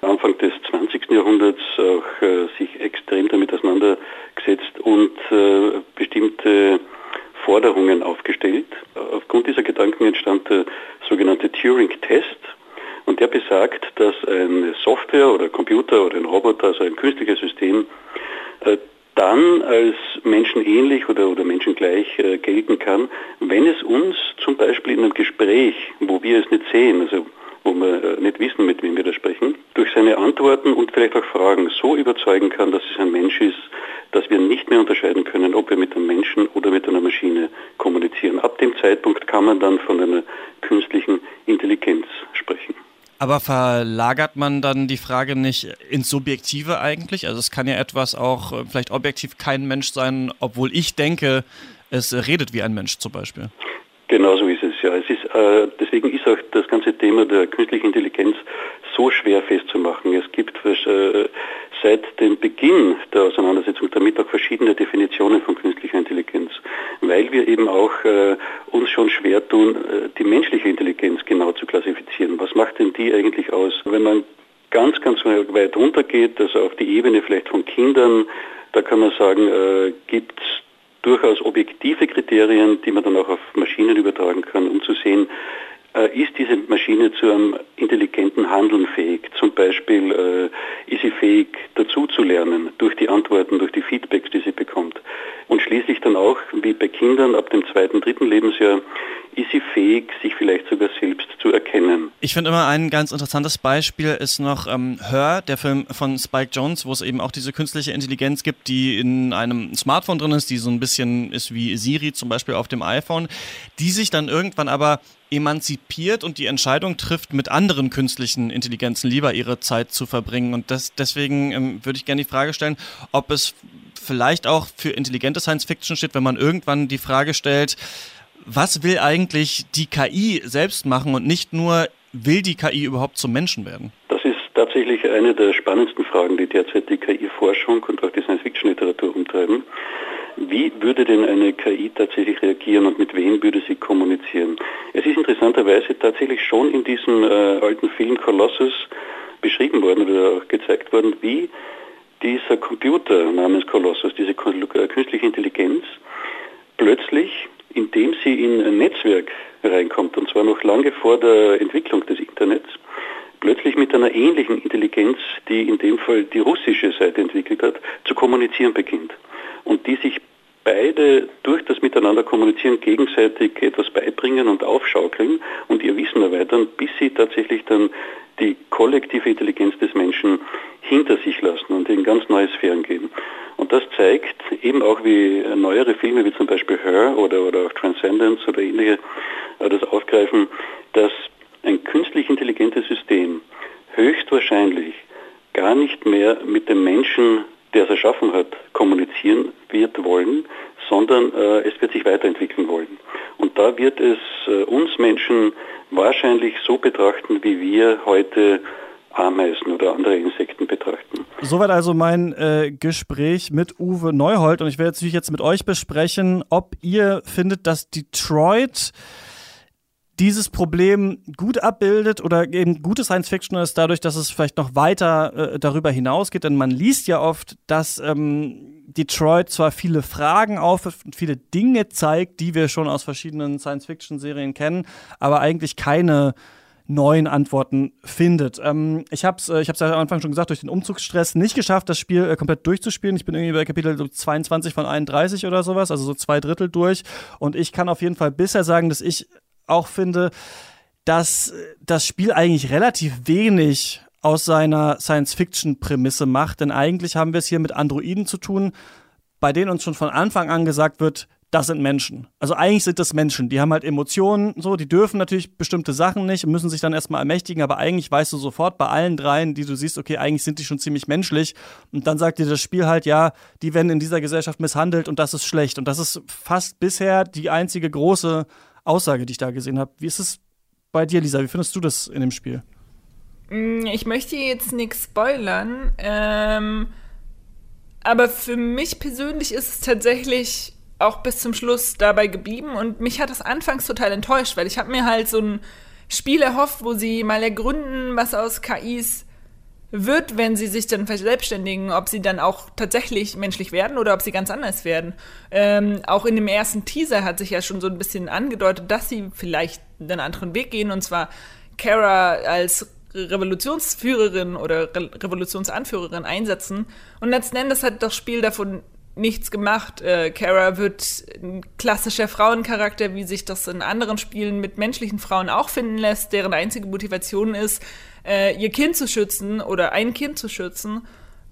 Anfang des 20. Jahrhunderts auch äh, sich extrem damit auseinandergesetzt und äh, bestimmte Forderungen aufgestellt. Aufgrund dieser Gedanken entstand der sogenannte Turing-Test. Und der besagt, dass eine Software oder Computer oder ein Roboter, also ein künstliches System, äh, dann als menschenähnlich oder, oder menschengleich äh, gelten kann, wenn es uns zum Beispiel in einem Gespräch, wo wir es nicht sehen, also wo wir äh, nicht wissen, mit wem wir da sprechen, durch seine Antworten und vielleicht auch Fragen so überzeugen kann, dass es ein Mensch ist, dass wir nicht mehr unterscheiden können, ob wir mit einem Menschen oder mit einer Maschine kommunizieren. Ab dem Zeitpunkt kann man dann von einer künstlichen Intelligenz sprechen. Aber verlagert man dann die Frage nicht ins Subjektive eigentlich? Also es kann ja etwas auch äh, vielleicht objektiv kein Mensch sein, obwohl ich denke, es redet wie ein Mensch zum Beispiel. Genau so ist es ja. Es ist, deswegen ist auch das ganze Thema der künstlichen Intelligenz so schwer festzumachen. Es gibt äh, seit dem Beginn der Auseinandersetzung damit auch verschiedene Definitionen von künstlicher Intelligenz, weil wir eben auch äh, uns schon schwer tun, äh, die menschliche Intelligenz genau zu klassifizieren. Was macht denn die eigentlich aus? Wenn man ganz, ganz weit runtergeht, also auf die Ebene vielleicht von Kindern, da kann man sagen, äh, gibt es durchaus objektive Kriterien, die man dann auch auf Maschinen übertragen kann, um zu sehen, ist diese Maschine zu einem intelligenten Handeln fähig? Zum Beispiel äh, ist sie fähig, dazu zu lernen durch die Antworten, durch die Feedbacks, die sie bekommt. Und schließlich dann auch, wie bei Kindern ab dem zweiten, dritten Lebensjahr, ist sie fähig, sich vielleicht sogar selbst zu erkennen. Ich finde immer ein ganz interessantes Beispiel ist noch ähm, Her, der Film von Spike Jones, wo es eben auch diese künstliche Intelligenz gibt, die in einem Smartphone drin ist, die so ein bisschen ist wie Siri zum Beispiel auf dem iPhone, die sich dann irgendwann aber emanzipiert und die Entscheidung trifft, mit anderen künstlichen Intelligenzen lieber ihre Zeit zu verbringen. Und das, deswegen ähm, würde ich gerne die Frage stellen, ob es vielleicht auch für intelligente Science Fiction steht, wenn man irgendwann die Frage stellt, was will eigentlich die KI selbst machen und nicht nur, will die KI überhaupt zum Menschen werden? Das ist tatsächlich eine der spannendsten Fragen, die derzeit die KI-Forschung und auch die Science-Fiction-Literatur umtreiben. Wie würde denn eine KI tatsächlich reagieren und mit wem würde sie kommunizieren? Es ist interessanterweise tatsächlich schon in diesem äh, alten Film Colossus beschrieben worden oder auch gezeigt worden, wie dieser Computer namens Colossus, diese äh, künstliche Intelligenz, plötzlich, indem sie in ein Netzwerk reinkommt, und zwar noch lange vor der Entwicklung des Internets, plötzlich mit einer ähnlichen Intelligenz, die in dem Fall die russische Seite entwickelt hat, zu kommunizieren beginnt. Und die sich beide durch das Miteinander kommunizieren gegenseitig etwas beibringen und aufschaukeln und ihr Wissen erweitern, bis sie tatsächlich dann die kollektive Intelligenz des Menschen hinter sich lassen und in ganz neue Sphären gehen. Und das zeigt eben auch, wie neuere Filme wie zum Beispiel Her oder, oder auch Transcendence oder ähnliche äh, das aufgreifen, dass ein künstlich intelligentes System höchstwahrscheinlich gar nicht mehr mit dem Menschen, der es erschaffen hat, kommunizieren wird wollen, sondern äh, es wird sich weiterentwickeln wollen. Und da wird es äh, uns Menschen wahrscheinlich so betrachten, wie wir heute Ameisen oder andere Insekten betrachten. Soweit also mein äh, Gespräch mit Uwe Neuhold und ich werde natürlich jetzt mit euch besprechen, ob ihr findet, dass Detroit dieses Problem gut abbildet oder eben gute Science Fiction ist dadurch, dass es vielleicht noch weiter äh, darüber hinausgeht. Denn man liest ja oft, dass ähm, Detroit zwar viele Fragen aufwirft und viele Dinge zeigt, die wir schon aus verschiedenen Science Fiction Serien kennen, aber eigentlich keine neuen Antworten findet. Ähm, ich habe es äh, ich hab's ja am Anfang schon gesagt, durch den Umzugsstress nicht geschafft, das Spiel äh, komplett durchzuspielen. Ich bin irgendwie bei Kapitel 22 von 31 oder sowas, also so zwei Drittel durch. Und ich kann auf jeden Fall bisher sagen, dass ich auch finde, dass das Spiel eigentlich relativ wenig aus seiner Science-Fiction-Prämisse macht, denn eigentlich haben wir es hier mit Androiden zu tun, bei denen uns schon von Anfang an gesagt wird, das sind Menschen. Also eigentlich sind das Menschen. Die haben halt Emotionen, so, die dürfen natürlich bestimmte Sachen nicht müssen sich dann erstmal ermächtigen, aber eigentlich weißt du sofort bei allen dreien, die du siehst, okay, eigentlich sind die schon ziemlich menschlich. Und dann sagt dir das Spiel halt, ja, die werden in dieser Gesellschaft misshandelt und das ist schlecht. Und das ist fast bisher die einzige große Aussage, die ich da gesehen habe. Wie ist es bei dir, Lisa? Wie findest du das in dem Spiel? Mm, ich möchte jetzt nichts spoilern, ähm, aber für mich persönlich ist es tatsächlich auch bis zum Schluss dabei geblieben und mich hat das anfangs total enttäuscht, weil ich habe mir halt so ein Spiel erhofft, wo sie mal ergründen, was aus KIs wird, wenn sie sich dann verselbstständigen, ob sie dann auch tatsächlich menschlich werden oder ob sie ganz anders werden. Ähm, auch in dem ersten Teaser hat sich ja schon so ein bisschen angedeutet, dass sie vielleicht einen anderen Weg gehen und zwar Kara als Revolutionsführerin oder Re Revolutionsanführerin einsetzen. Und letzten Endes hat das Spiel davon nichts gemacht. Äh, Kara wird ein klassischer Frauencharakter, wie sich das in anderen Spielen mit menschlichen Frauen auch finden lässt, deren einzige Motivation ist, äh, ihr Kind zu schützen oder ein Kind zu schützen.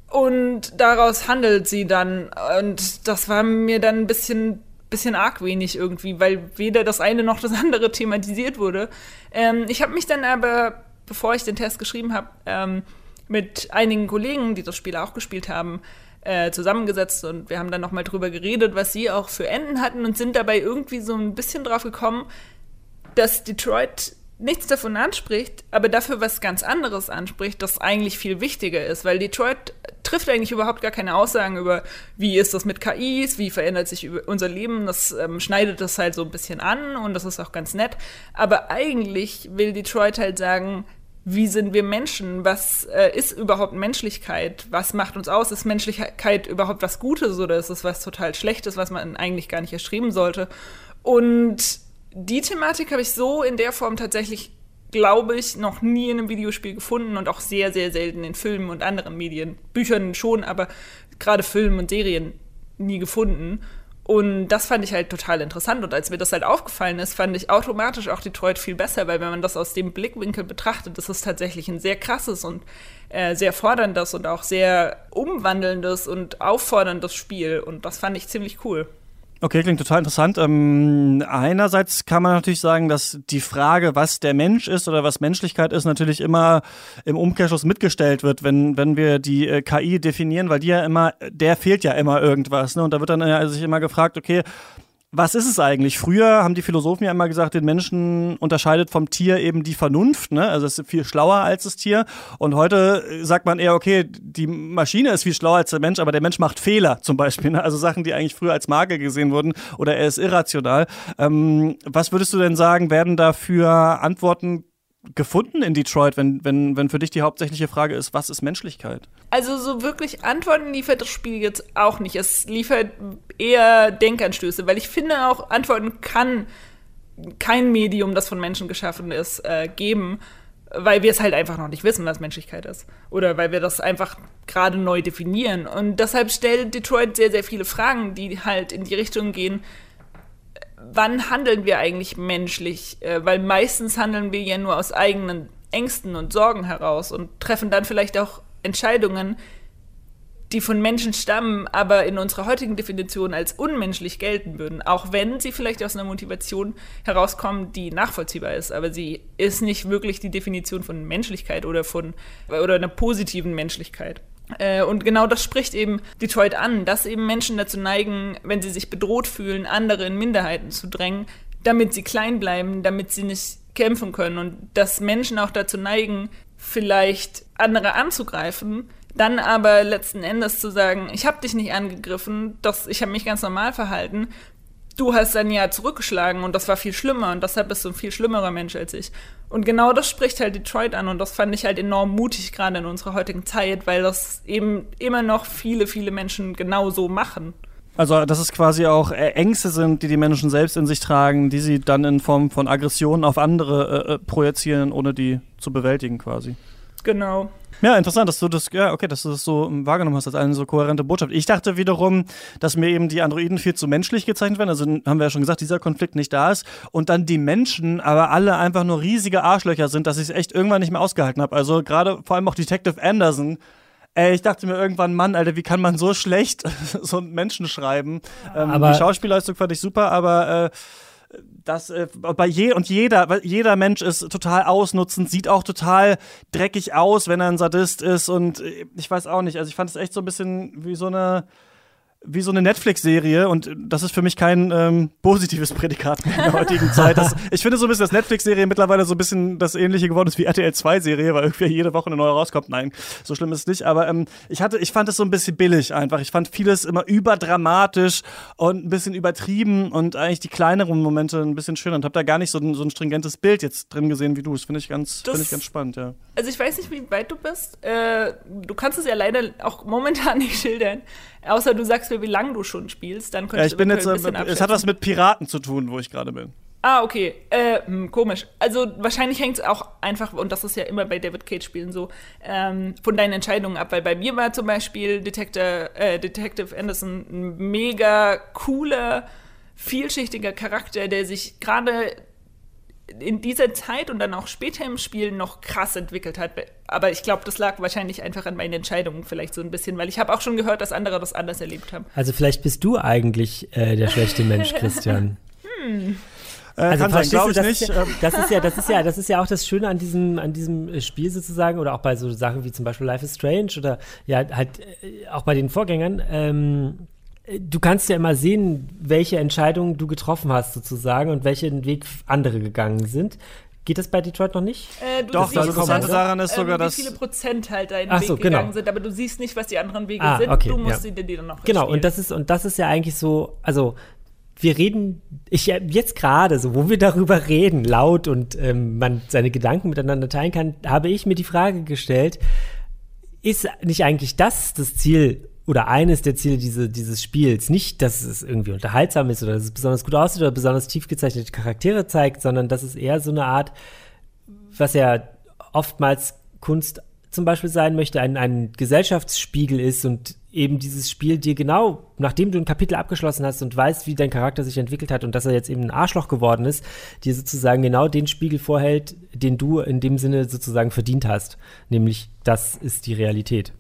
Und daraus handelt sie dann. Und das war mir dann ein bisschen, bisschen argwenig irgendwie, weil weder das eine noch das andere thematisiert wurde. Ähm, ich habe mich dann aber, bevor ich den Test geschrieben habe, ähm, mit einigen Kollegen, die das Spiel auch gespielt haben, äh, zusammengesetzt und wir haben dann nochmal drüber geredet, was sie auch für Enden hatten und sind dabei irgendwie so ein bisschen drauf gekommen, dass Detroit nichts davon anspricht, aber dafür was ganz anderes anspricht, das eigentlich viel wichtiger ist, weil Detroit trifft eigentlich überhaupt gar keine Aussagen über, wie ist das mit KIs, wie verändert sich unser Leben, das ähm, schneidet das halt so ein bisschen an und das ist auch ganz nett, aber eigentlich will Detroit halt sagen, wie sind wir Menschen? Was äh, ist überhaupt Menschlichkeit? Was macht uns aus? Ist Menschlichkeit überhaupt was Gutes oder ist es was total Schlechtes, was man eigentlich gar nicht erschreiben sollte? Und die Thematik habe ich so in der Form tatsächlich, glaube ich, noch nie in einem Videospiel gefunden und auch sehr, sehr selten in Filmen und anderen Medien. Büchern schon, aber gerade Filmen und Serien nie gefunden. Und das fand ich halt total interessant. Und als mir das halt aufgefallen ist, fand ich automatisch auch Detroit viel besser, weil wenn man das aus dem Blickwinkel betrachtet, das ist tatsächlich ein sehr krasses und äh, sehr forderndes und auch sehr umwandelndes und aufforderndes Spiel. Und das fand ich ziemlich cool. Okay, klingt total interessant. Ähm, einerseits kann man natürlich sagen, dass die Frage, was der Mensch ist oder was Menschlichkeit ist, natürlich immer im Umkehrschluss mitgestellt wird, wenn, wenn wir die äh, KI definieren, weil die ja immer, der fehlt ja immer irgendwas. Ne? Und da wird dann äh, sich immer gefragt, okay, was ist es eigentlich? Früher haben die Philosophen ja immer gesagt, den Menschen unterscheidet vom Tier eben die Vernunft, ne? Also es ist viel schlauer als das Tier. Und heute sagt man eher, okay, die Maschine ist viel schlauer als der Mensch, aber der Mensch macht Fehler zum Beispiel. Ne? Also Sachen, die eigentlich früher als Marke gesehen wurden oder er ist irrational. Ähm, was würdest du denn sagen, werden dafür Antworten gefunden in Detroit, wenn, wenn, wenn für dich die hauptsächliche Frage ist, was ist Menschlichkeit? Also so wirklich Antworten liefert das Spiel jetzt auch nicht. Es liefert eher Denkanstöße, weil ich finde auch, Antworten kann kein Medium, das von Menschen geschaffen ist, äh, geben, weil wir es halt einfach noch nicht wissen, was Menschlichkeit ist. Oder weil wir das einfach gerade neu definieren. Und deshalb stellt Detroit sehr, sehr viele Fragen, die halt in die Richtung gehen, wann handeln wir eigentlich menschlich? Äh, weil meistens handeln wir ja nur aus eigenen Ängsten und Sorgen heraus und treffen dann vielleicht auch Entscheidungen, die von Menschen stammen, aber in unserer heutigen Definition als unmenschlich gelten würden, auch wenn sie vielleicht aus einer Motivation herauskommen, die nachvollziehbar ist, aber sie ist nicht wirklich die Definition von Menschlichkeit oder von oder einer positiven Menschlichkeit. Äh, und genau das spricht eben Detroit an, dass eben Menschen dazu neigen, wenn sie sich bedroht fühlen, andere in Minderheiten zu drängen, damit sie klein bleiben, damit sie nicht kämpfen können. Und dass Menschen auch dazu neigen, vielleicht andere anzugreifen, dann aber letzten Endes zu sagen, ich habe dich nicht angegriffen, das, ich habe mich ganz normal verhalten, du hast dann ja zurückgeschlagen und das war viel schlimmer und deshalb bist du ein viel schlimmerer Mensch als ich. Und genau das spricht halt Detroit an und das fand ich halt enorm mutig gerade in unserer heutigen Zeit, weil das eben immer noch viele, viele Menschen genau so machen. Also, dass es quasi auch Ängste sind, die die Menschen selbst in sich tragen, die sie dann in Form von Aggressionen auf andere äh, äh projizieren, ohne die zu bewältigen quasi. Genau. Ja, interessant, dass du das, ja, okay, dass du das so wahrgenommen hast als eine so kohärente Botschaft. Ich dachte wiederum, dass mir eben die Androiden viel zu menschlich gezeichnet werden. Also haben wir ja schon gesagt, dieser Konflikt nicht da ist. Und dann die Menschen aber alle einfach nur riesige Arschlöcher sind, dass ich es echt irgendwann nicht mehr ausgehalten habe. Also gerade vor allem auch Detective Anderson. Ey, ich dachte mir irgendwann, Mann, Alter, wie kann man so schlecht so einen Menschen schreiben? Ähm, aber die Schauspielleistung fand ich super, aber äh, das äh, bei je und jeder jeder Mensch ist total ausnutzend, sieht auch total dreckig aus, wenn er ein Sadist ist und äh, ich weiß auch nicht, also ich fand es echt so ein bisschen wie so eine wie so eine Netflix-Serie und das ist für mich kein ähm, positives Prädikat mehr in der heutigen Zeit. Das, ich finde so ein bisschen, dass Netflix-Serie mittlerweile so ein bisschen das ähnliche geworden ist wie RTL 2-Serie, weil irgendwie jede Woche eine neue rauskommt. Nein, so schlimm ist es nicht. Aber ähm, ich hatte, ich fand es so ein bisschen billig einfach. Ich fand vieles immer überdramatisch und ein bisschen übertrieben und eigentlich die kleineren Momente ein bisschen schöner und habe da gar nicht so ein, so ein stringentes Bild jetzt drin gesehen wie du. Das finde ich ganz, finde ich ganz spannend, ja. Also ich weiß nicht, wie weit du bist. Äh, du kannst es ja leider auch momentan nicht schildern. Außer du sagst mir, wie lange du schon spielst, dann könnte ja, ich bin jetzt, ein äh, Es hat was mit Piraten zu tun, wo ich gerade bin. Ah, okay. Äh, hm, komisch. Also wahrscheinlich hängt es auch einfach, und das ist ja immer bei David Cage-Spielen so, ähm, von deinen Entscheidungen ab. Weil bei mir war zum Beispiel Detector, äh, Detective Anderson ein mega cooler, vielschichtiger Charakter, der sich gerade in dieser Zeit und dann auch später im Spiel noch krass entwickelt hat. Aber ich glaube, das lag wahrscheinlich einfach an meinen Entscheidungen vielleicht so ein bisschen, weil ich habe auch schon gehört, dass andere das anders erlebt haben. Also vielleicht bist du eigentlich äh, der schlechte Mensch, Christian. hm. Äh, also kann sein, ich nicht. Ja, das ist ja, das ist ja, das ist ja auch das Schöne an diesem, an diesem Spiel sozusagen oder auch bei so Sachen wie zum Beispiel Life is Strange oder ja halt äh, auch bei den Vorgängern. Ähm, du kannst ja immer sehen, welche Entscheidungen du getroffen hast sozusagen und welchen Weg andere gegangen sind. Geht das bei Detroit noch nicht? Äh, Doch, das Interessante daran ist sogar, dass. Wie viele Prozent halt deinen Ach Weg so, genau. gegangen sind, aber du siehst nicht, was die anderen Wege ah, sind. Okay, du musst ja. sie dir dann noch Genau, und das ist, und das ist ja eigentlich so, also wir reden, ich jetzt gerade, so wo wir darüber reden, laut und ähm, man seine Gedanken miteinander teilen kann, habe ich mir die Frage gestellt, ist nicht eigentlich das das Ziel oder eines der Ziele diese, dieses Spiels. Nicht, dass es irgendwie unterhaltsam ist oder dass es besonders gut aussieht oder besonders tief gezeichnete Charaktere zeigt, sondern dass es eher so eine Art, was ja oftmals Kunst zum Beispiel sein möchte, ein, ein Gesellschaftsspiegel ist und eben dieses Spiel dir genau, nachdem du ein Kapitel abgeschlossen hast und weißt, wie dein Charakter sich entwickelt hat und dass er jetzt eben ein Arschloch geworden ist, dir sozusagen genau den Spiegel vorhält, den du in dem Sinne sozusagen verdient hast. Nämlich, das ist die Realität.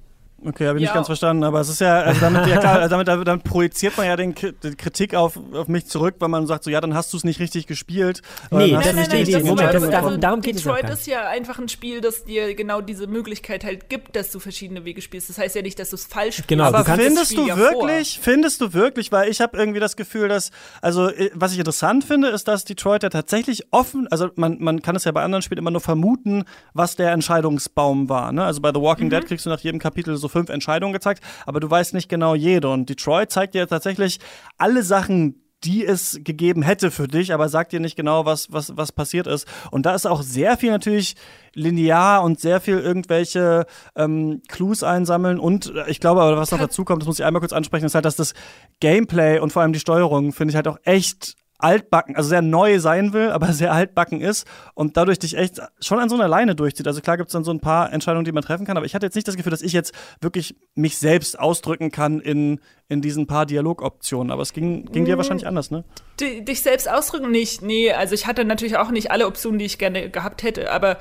Okay, habe ich ja. nicht ganz verstanden, aber es ist ja, also damit, ja klar, damit, damit, projiziert man ja den, die Kritik auf, auf mich zurück, weil man sagt so, ja, dann hast du es nicht richtig gespielt. Nee, das ist die Idee. Darum, darum geht Detroit es ist ja einfach ein Spiel, das dir genau diese Möglichkeit halt gibt, dass du verschiedene Wege spielst. Das heißt ja nicht, dass du es falsch spielst. Genau, aber findest du ja wirklich, vor. findest du wirklich, weil ich habe irgendwie das Gefühl, dass, also äh, was ich interessant finde, ist, dass Detroit ja tatsächlich offen, also man, man kann es ja bei anderen Spielen immer nur vermuten, was der Entscheidungsbaum war. Ne? Also bei The Walking mhm. Dead kriegst du nach jedem Kapitel so fünf Entscheidungen gezeigt, aber du weißt nicht genau jede. Und Detroit zeigt dir tatsächlich alle Sachen, die es gegeben hätte für dich, aber sagt dir nicht genau, was, was, was passiert ist. Und da ist auch sehr viel natürlich linear und sehr viel irgendwelche ähm, Clues einsammeln. Und äh, ich glaube, was noch dazu kommt, das muss ich einmal kurz ansprechen, ist halt, dass das Gameplay und vor allem die Steuerung, finde ich halt auch echt altbacken, also sehr neu sein will, aber sehr altbacken ist und dadurch dich echt schon an so einer Leine durchzieht. Also klar gibt es dann so ein paar Entscheidungen, die man treffen kann, aber ich hatte jetzt nicht das Gefühl, dass ich jetzt wirklich mich selbst ausdrücken kann in, in diesen paar Dialogoptionen. Aber es ging, ging dir hm. wahrscheinlich anders, ne? dich selbst ausdrücken nicht, nee. Also ich hatte natürlich auch nicht alle Optionen, die ich gerne gehabt hätte, aber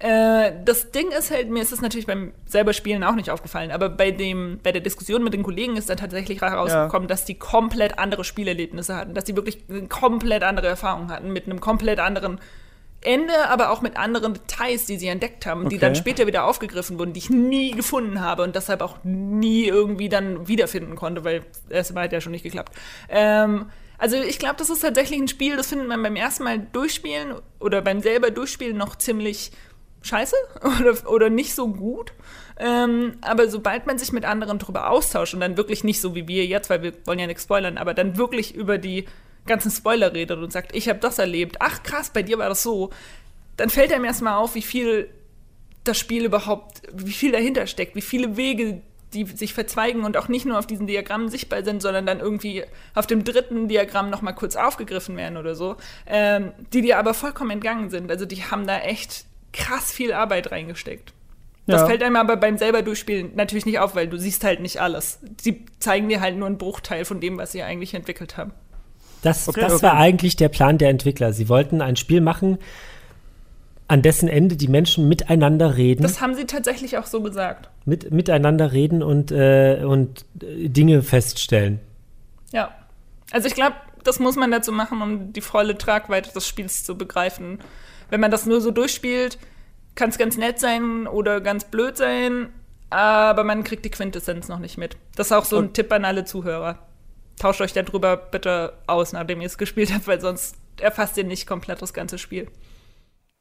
äh, das Ding ist halt, mir ist es natürlich beim selber Spielen auch nicht aufgefallen, aber bei dem, bei der Diskussion mit den Kollegen ist dann tatsächlich herausgekommen, ja. dass die komplett andere Spielerlebnisse hatten, dass die wirklich eine komplett andere Erfahrung hatten, mit einem komplett anderen Ende, aber auch mit anderen Details, die sie entdeckt haben, okay. die dann später wieder aufgegriffen wurden, die ich nie gefunden habe und deshalb auch nie irgendwie dann wiederfinden konnte, weil es hat ja schon nicht geklappt. Ähm, also ich glaube, das ist tatsächlich ein Spiel, das findet man beim ersten Mal durchspielen oder beim selber durchspielen noch ziemlich scheiße oder, oder nicht so gut. Ähm, aber sobald man sich mit anderen darüber austauscht und dann wirklich nicht so wie wir jetzt, weil wir wollen ja nichts spoilern, aber dann wirklich über die ganzen Spoiler redet und sagt, ich habe das erlebt, ach krass, bei dir war das so, dann fällt einem erstmal auf, wie viel das Spiel überhaupt, wie viel dahinter steckt, wie viele Wege die sich verzweigen und auch nicht nur auf diesen Diagrammen sichtbar sind, sondern dann irgendwie auf dem dritten Diagramm nochmal kurz aufgegriffen werden oder so, ähm, die dir aber vollkommen entgangen sind. Also die haben da echt krass viel Arbeit reingesteckt. Das ja. fällt einem aber beim selber durchspielen natürlich nicht auf, weil du siehst halt nicht alles. Sie zeigen dir halt nur einen Bruchteil von dem, was sie eigentlich entwickelt haben. Das, okay, das okay. war eigentlich der Plan der Entwickler. Sie wollten ein Spiel machen, an dessen Ende die Menschen miteinander reden. Das haben sie tatsächlich auch so gesagt. Mit, miteinander reden und, äh, und äh, Dinge feststellen. Ja. Also ich glaube, das muss man dazu machen, um die volle Tragweite des Spiels zu begreifen wenn man das nur so durchspielt, kann es ganz nett sein oder ganz blöd sein, aber man kriegt die Quintessenz noch nicht mit. Das ist auch so ein Und Tipp an alle Zuhörer. Tauscht euch darüber bitte aus, nachdem ihr es gespielt habt, weil sonst erfasst ihr nicht komplett das ganze Spiel.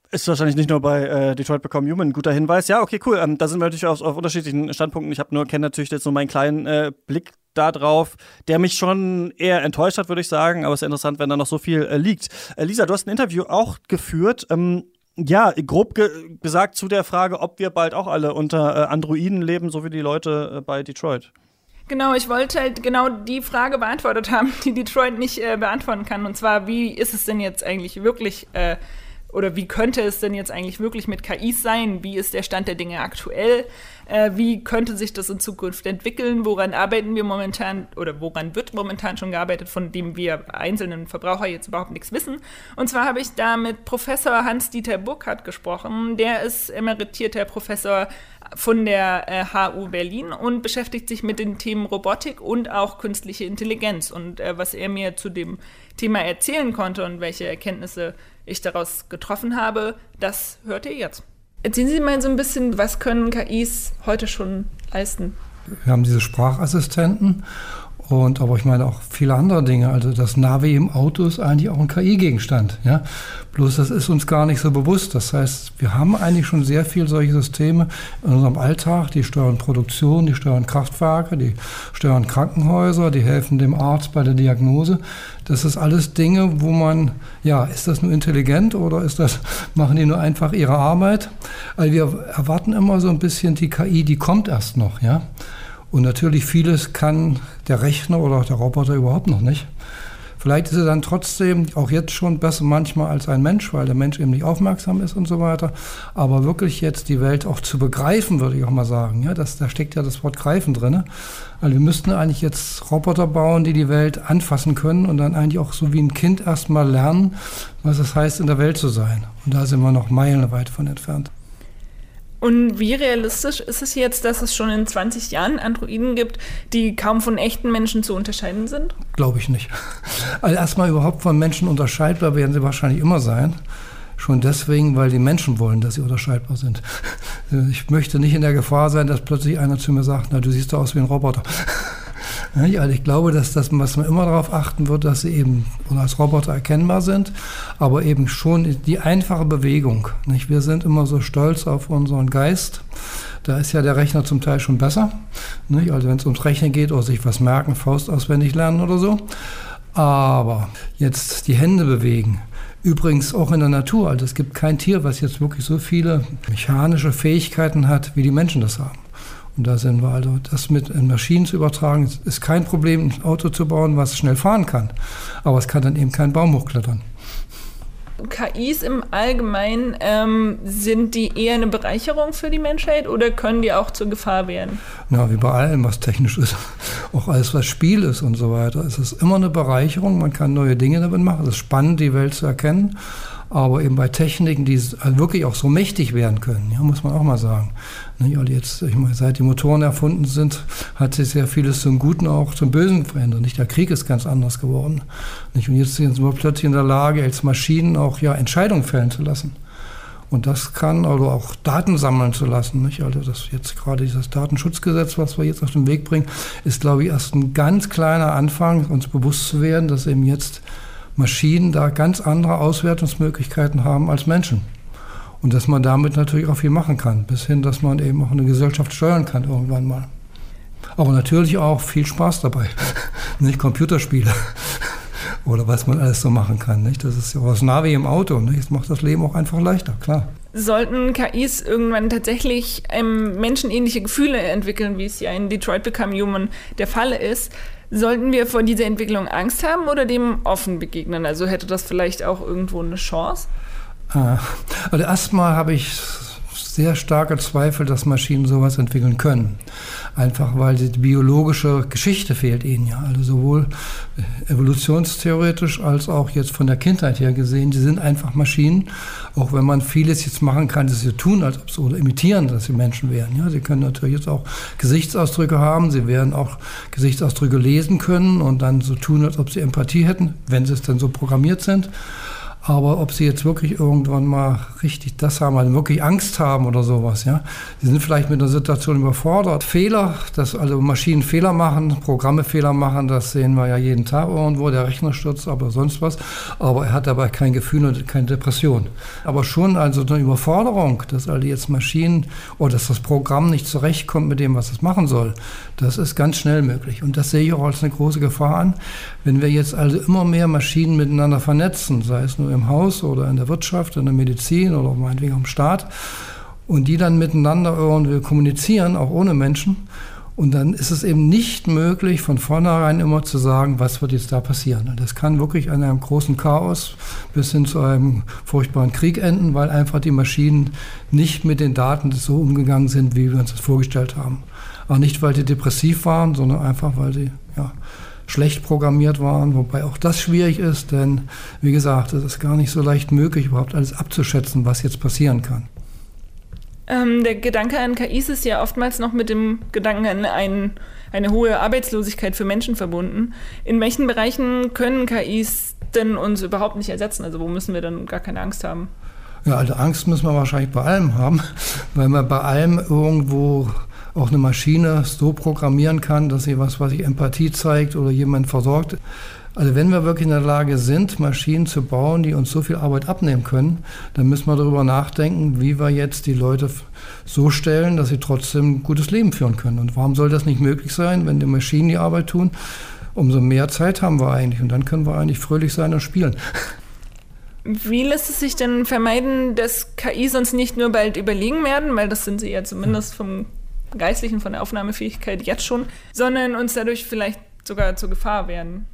Ist wahrscheinlich nicht nur bei äh, Detroit Become Human ein guter Hinweis. Ja, okay, cool. Ähm, da sind wir natürlich auf, auf unterschiedlichen Standpunkten. Ich habe nur kenne natürlich jetzt nur meinen kleinen äh, Blick drauf, der mich schon eher enttäuscht hat, würde ich sagen. Aber es ist interessant, wenn da noch so viel äh, liegt. Äh, Lisa, du hast ein Interview auch geführt. Ähm, ja, grob ge gesagt zu der Frage, ob wir bald auch alle unter äh, Androiden leben, so wie die Leute äh, bei Detroit. Genau, ich wollte halt genau die Frage beantwortet haben, die Detroit nicht äh, beantworten kann. Und zwar, wie ist es denn jetzt eigentlich wirklich äh, oder wie könnte es denn jetzt eigentlich wirklich mit KIs sein? Wie ist der Stand der Dinge aktuell? Äh, wie könnte sich das in Zukunft entwickeln? Woran arbeiten wir momentan oder woran wird momentan schon gearbeitet, von dem wir einzelnen Verbraucher jetzt überhaupt nichts wissen? Und zwar habe ich da mit Professor Hans-Dieter Burkhardt gesprochen. Der ist emeritierter Professor von der äh, HU Berlin und beschäftigt sich mit den Themen Robotik und auch künstliche Intelligenz. Und äh, was er mir zu dem Thema erzählen konnte und welche Erkenntnisse ich daraus getroffen habe, das hört ihr jetzt. Erzählen Sie mal so ein bisschen, was können KIs heute schon leisten? Wir haben diese Sprachassistenten und aber ich meine auch viele andere Dinge. Also das Navi im Auto ist eigentlich auch ein KI-Gegenstand. Ja? Bloß das ist uns gar nicht so bewusst. Das heißt, wir haben eigentlich schon sehr viel solche Systeme in unserem Alltag. Die steuern Produktion, die steuern Kraftwerke, die steuern Krankenhäuser, die helfen dem Arzt bei der Diagnose. Das ist alles Dinge, wo man, ja, ist das nur intelligent oder ist das, machen die nur einfach ihre Arbeit? Also wir erwarten immer so ein bisschen die KI, die kommt erst noch, ja. Und natürlich vieles kann der Rechner oder der Roboter überhaupt noch nicht. Vielleicht ist er dann trotzdem auch jetzt schon besser manchmal als ein Mensch, weil der Mensch eben nicht aufmerksam ist und so weiter. Aber wirklich jetzt die Welt auch zu begreifen, würde ich auch mal sagen. Ja, das, da steckt ja das Wort greifen drin. Also wir müssten eigentlich jetzt Roboter bauen, die die Welt anfassen können und dann eigentlich auch so wie ein Kind erstmal lernen, was es heißt, in der Welt zu sein. Und da sind wir noch meilenweit von entfernt. Und wie realistisch ist es jetzt, dass es schon in 20 Jahren Androiden gibt, die kaum von echten Menschen zu unterscheiden sind? Glaube ich nicht. Also erstmal überhaupt von Menschen unterscheidbar werden sie wahrscheinlich immer sein. Schon deswegen, weil die Menschen wollen, dass sie unterscheidbar sind. Ich möchte nicht in der Gefahr sein, dass plötzlich einer zu mir sagt, na, du siehst doch aus wie ein Roboter. Also ich glaube, dass, das, dass man immer darauf achten wird, dass sie eben als Roboter erkennbar sind, aber eben schon die einfache Bewegung. Nicht? Wir sind immer so stolz auf unseren Geist. Da ist ja der Rechner zum Teil schon besser. Nicht? Also wenn es ums Rechnen geht oder sich was merken, Faust auswendig lernen oder so. Aber jetzt die Hände bewegen. Übrigens auch in der Natur. Also es gibt kein Tier, was jetzt wirklich so viele mechanische Fähigkeiten hat, wie die Menschen das haben. Und da sind wir also, das mit in Maschinen zu übertragen, ist kein Problem, ein Auto zu bauen, was schnell fahren kann. Aber es kann dann eben keinen Baum hochklettern. KIs im Allgemeinen, ähm, sind die eher eine Bereicherung für die Menschheit oder können die auch zur Gefahr werden? Na, wie bei allem, was technisch ist. Auch alles, was Spiel ist und so weiter. Es ist immer eine Bereicherung. Man kann neue Dinge damit machen. Es ist spannend, die Welt zu erkennen aber eben bei Techniken, die wirklich auch so mächtig werden können, ja, muss man auch mal sagen. Ne, also jetzt, ich meine, seit die Motoren erfunden sind, hat sich sehr vieles zum Guten auch zum Bösen verändert. Nicht? Der Krieg ist ganz anders geworden. Nicht? Und jetzt sind wir plötzlich in der Lage, als Maschinen auch ja, Entscheidungen fällen zu lassen. Und das kann also auch Daten sammeln zu lassen. Nicht? Also das jetzt gerade dieses Datenschutzgesetz, was wir jetzt auf den Weg bringen, ist, glaube ich, erst ein ganz kleiner Anfang, uns bewusst zu werden, dass eben jetzt Maschinen da ganz andere Auswertungsmöglichkeiten haben als Menschen. Und dass man damit natürlich auch viel machen kann, bis hin, dass man eben auch eine Gesellschaft steuern kann irgendwann mal. Aber natürlich auch viel Spaß dabei. nicht Computerspiele oder was man alles so machen kann. Nicht? Das ist ja das Navi im Auto. Nicht? Das macht das Leben auch einfach leichter, klar. Sollten KIs irgendwann tatsächlich ähm, menschenähnliche Gefühle entwickeln, wie es ja in Detroit Become Human der Fall ist, Sollten wir vor dieser Entwicklung Angst haben oder dem offen begegnen? Also hätte das vielleicht auch irgendwo eine Chance? Ah, also erstmal habe ich sehr starke Zweifel, dass Maschinen sowas entwickeln können. Einfach weil die biologische Geschichte fehlt ihnen ja. Also sowohl äh, evolutionstheoretisch als auch jetzt von der Kindheit her gesehen, die sind einfach Maschinen. Auch wenn man vieles jetzt machen kann, dass sie tun, als ob sie oder imitieren, dass sie Menschen wären. Ja, sie können natürlich jetzt auch Gesichtsausdrücke haben. Sie werden auch Gesichtsausdrücke lesen können und dann so tun, als ob sie Empathie hätten, wenn sie es dann so programmiert sind. Aber ob sie jetzt wirklich irgendwann mal richtig das haben, also wirklich Angst haben oder sowas, ja. Sie sind vielleicht mit der Situation überfordert. Fehler, dass also Maschinen Fehler machen, Programme Fehler machen, das sehen wir ja jeden Tag irgendwo, der Rechner stürzt, aber sonst was. Aber er hat dabei kein Gefühl und keine Depression. Aber schon also eine Überforderung, dass also jetzt Maschinen oder dass das Programm nicht zurechtkommt mit dem, was es machen soll, das ist ganz schnell möglich. Und das sehe ich auch als eine große Gefahr an. Wenn wir jetzt also immer mehr Maschinen miteinander vernetzen, sei es nur im Haus oder in der Wirtschaft, in der Medizin oder meinetwegen am Staat, und die dann miteinander irgendwie kommunizieren, auch ohne Menschen, und dann ist es eben nicht möglich, von vornherein immer zu sagen, was wird jetzt da passieren. Das kann wirklich an einem großen Chaos bis hin zu einem furchtbaren Krieg enden, weil einfach die Maschinen nicht mit den Daten so umgegangen sind, wie wir uns das vorgestellt haben. Aber nicht, weil sie depressiv waren, sondern einfach, weil sie ja, schlecht programmiert waren, wobei auch das schwierig ist, denn wie gesagt, es ist gar nicht so leicht möglich, überhaupt alles abzuschätzen, was jetzt passieren kann. Ähm, der Gedanke an KIs ist ja oftmals noch mit dem Gedanken an ein, eine hohe Arbeitslosigkeit für Menschen verbunden. In welchen Bereichen können KIs denn uns überhaupt nicht ersetzen? Also wo müssen wir dann gar keine Angst haben? Ja, also Angst müssen wir wahrscheinlich bei allem haben, weil man bei allem irgendwo auch eine Maschine so programmieren kann, dass sie was, was ich Empathie zeigt oder jemand versorgt. Also wenn wir wirklich in der Lage sind, Maschinen zu bauen, die uns so viel Arbeit abnehmen können, dann müssen wir darüber nachdenken, wie wir jetzt die Leute so stellen, dass sie trotzdem ein gutes Leben führen können. Und warum soll das nicht möglich sein, wenn die Maschinen die Arbeit tun? Umso mehr Zeit haben wir eigentlich und dann können wir eigentlich fröhlich sein und spielen. Wie lässt es sich denn vermeiden, dass KI sonst nicht nur bald überlegen werden, weil das sind sie ja zumindest vom Geistlichen, von der Aufnahmefähigkeit jetzt schon, sondern uns dadurch vielleicht sogar zur Gefahr werden.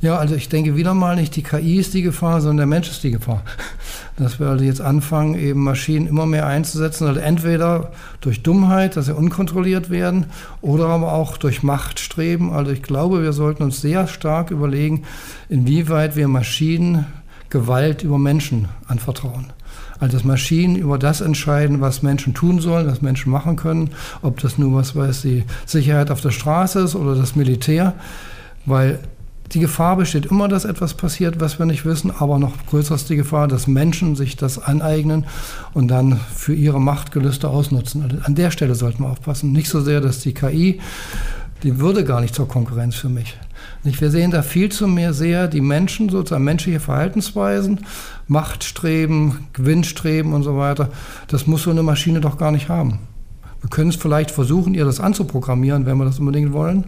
Ja, also ich denke wieder mal nicht, die KI ist die Gefahr, sondern der Mensch ist die Gefahr. Dass wir also jetzt anfangen, eben Maschinen immer mehr einzusetzen, also entweder durch Dummheit, dass sie unkontrolliert werden, oder aber auch durch Machtstreben. Also ich glaube, wir sollten uns sehr stark überlegen, inwieweit wir Maschinen Gewalt über Menschen anvertrauen. Also dass Maschinen über das entscheiden, was Menschen tun sollen, was Menschen machen können, ob das nur was weiß die Sicherheit auf der Straße ist oder das Militär, weil die Gefahr besteht immer, dass etwas passiert, was wir nicht wissen, aber noch größer ist die Gefahr, dass Menschen sich das aneignen und dann für ihre Machtgelüste ausnutzen. Also an der Stelle sollten wir aufpassen. Nicht so sehr, dass die KI, die würde gar nicht zur Konkurrenz für mich. Wir sehen da viel zu mehr sehr die Menschen, sozusagen menschliche Verhaltensweisen, Machtstreben, Gewinnstreben und so weiter. Das muss so eine Maschine doch gar nicht haben. Wir können es vielleicht versuchen, ihr das anzuprogrammieren, wenn wir das unbedingt wollen.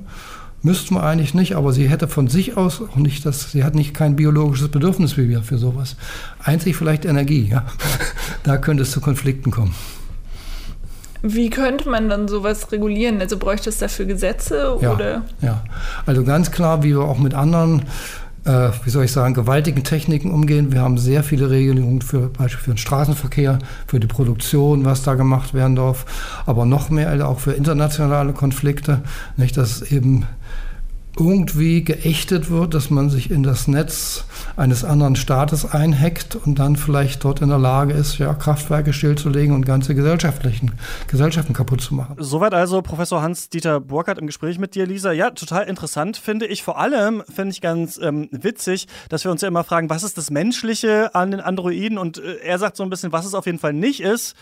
Müssten wir eigentlich nicht, aber sie hätte von sich aus auch nicht das, sie hat nicht kein biologisches Bedürfnis wie wir für sowas. Einzig vielleicht Energie, ja. Da könnte es zu Konflikten kommen. Wie könnte man dann sowas regulieren? Also bräuchte es dafür Gesetze ja, oder? Ja, also ganz klar, wie wir auch mit anderen, äh, wie soll ich sagen, gewaltigen Techniken umgehen. Wir haben sehr viele Regelungen für Beispiel für den Straßenverkehr, für die Produktion, was da gemacht werden darf, aber noch mehr auch für internationale Konflikte, nicht, dass eben irgendwie geächtet wird, dass man sich in das Netz eines anderen Staates einhackt und dann vielleicht dort in der Lage ist, ja, Kraftwerke stillzulegen und ganze gesellschaftlichen Gesellschaften kaputt zu machen. Soweit also Professor Hans-Dieter Burkhardt im Gespräch mit dir, Lisa. Ja, total interessant finde ich. Vor allem finde ich ganz ähm, witzig, dass wir uns ja immer fragen, was ist das Menschliche an den Androiden? Und äh, er sagt so ein bisschen, was es auf jeden Fall nicht ist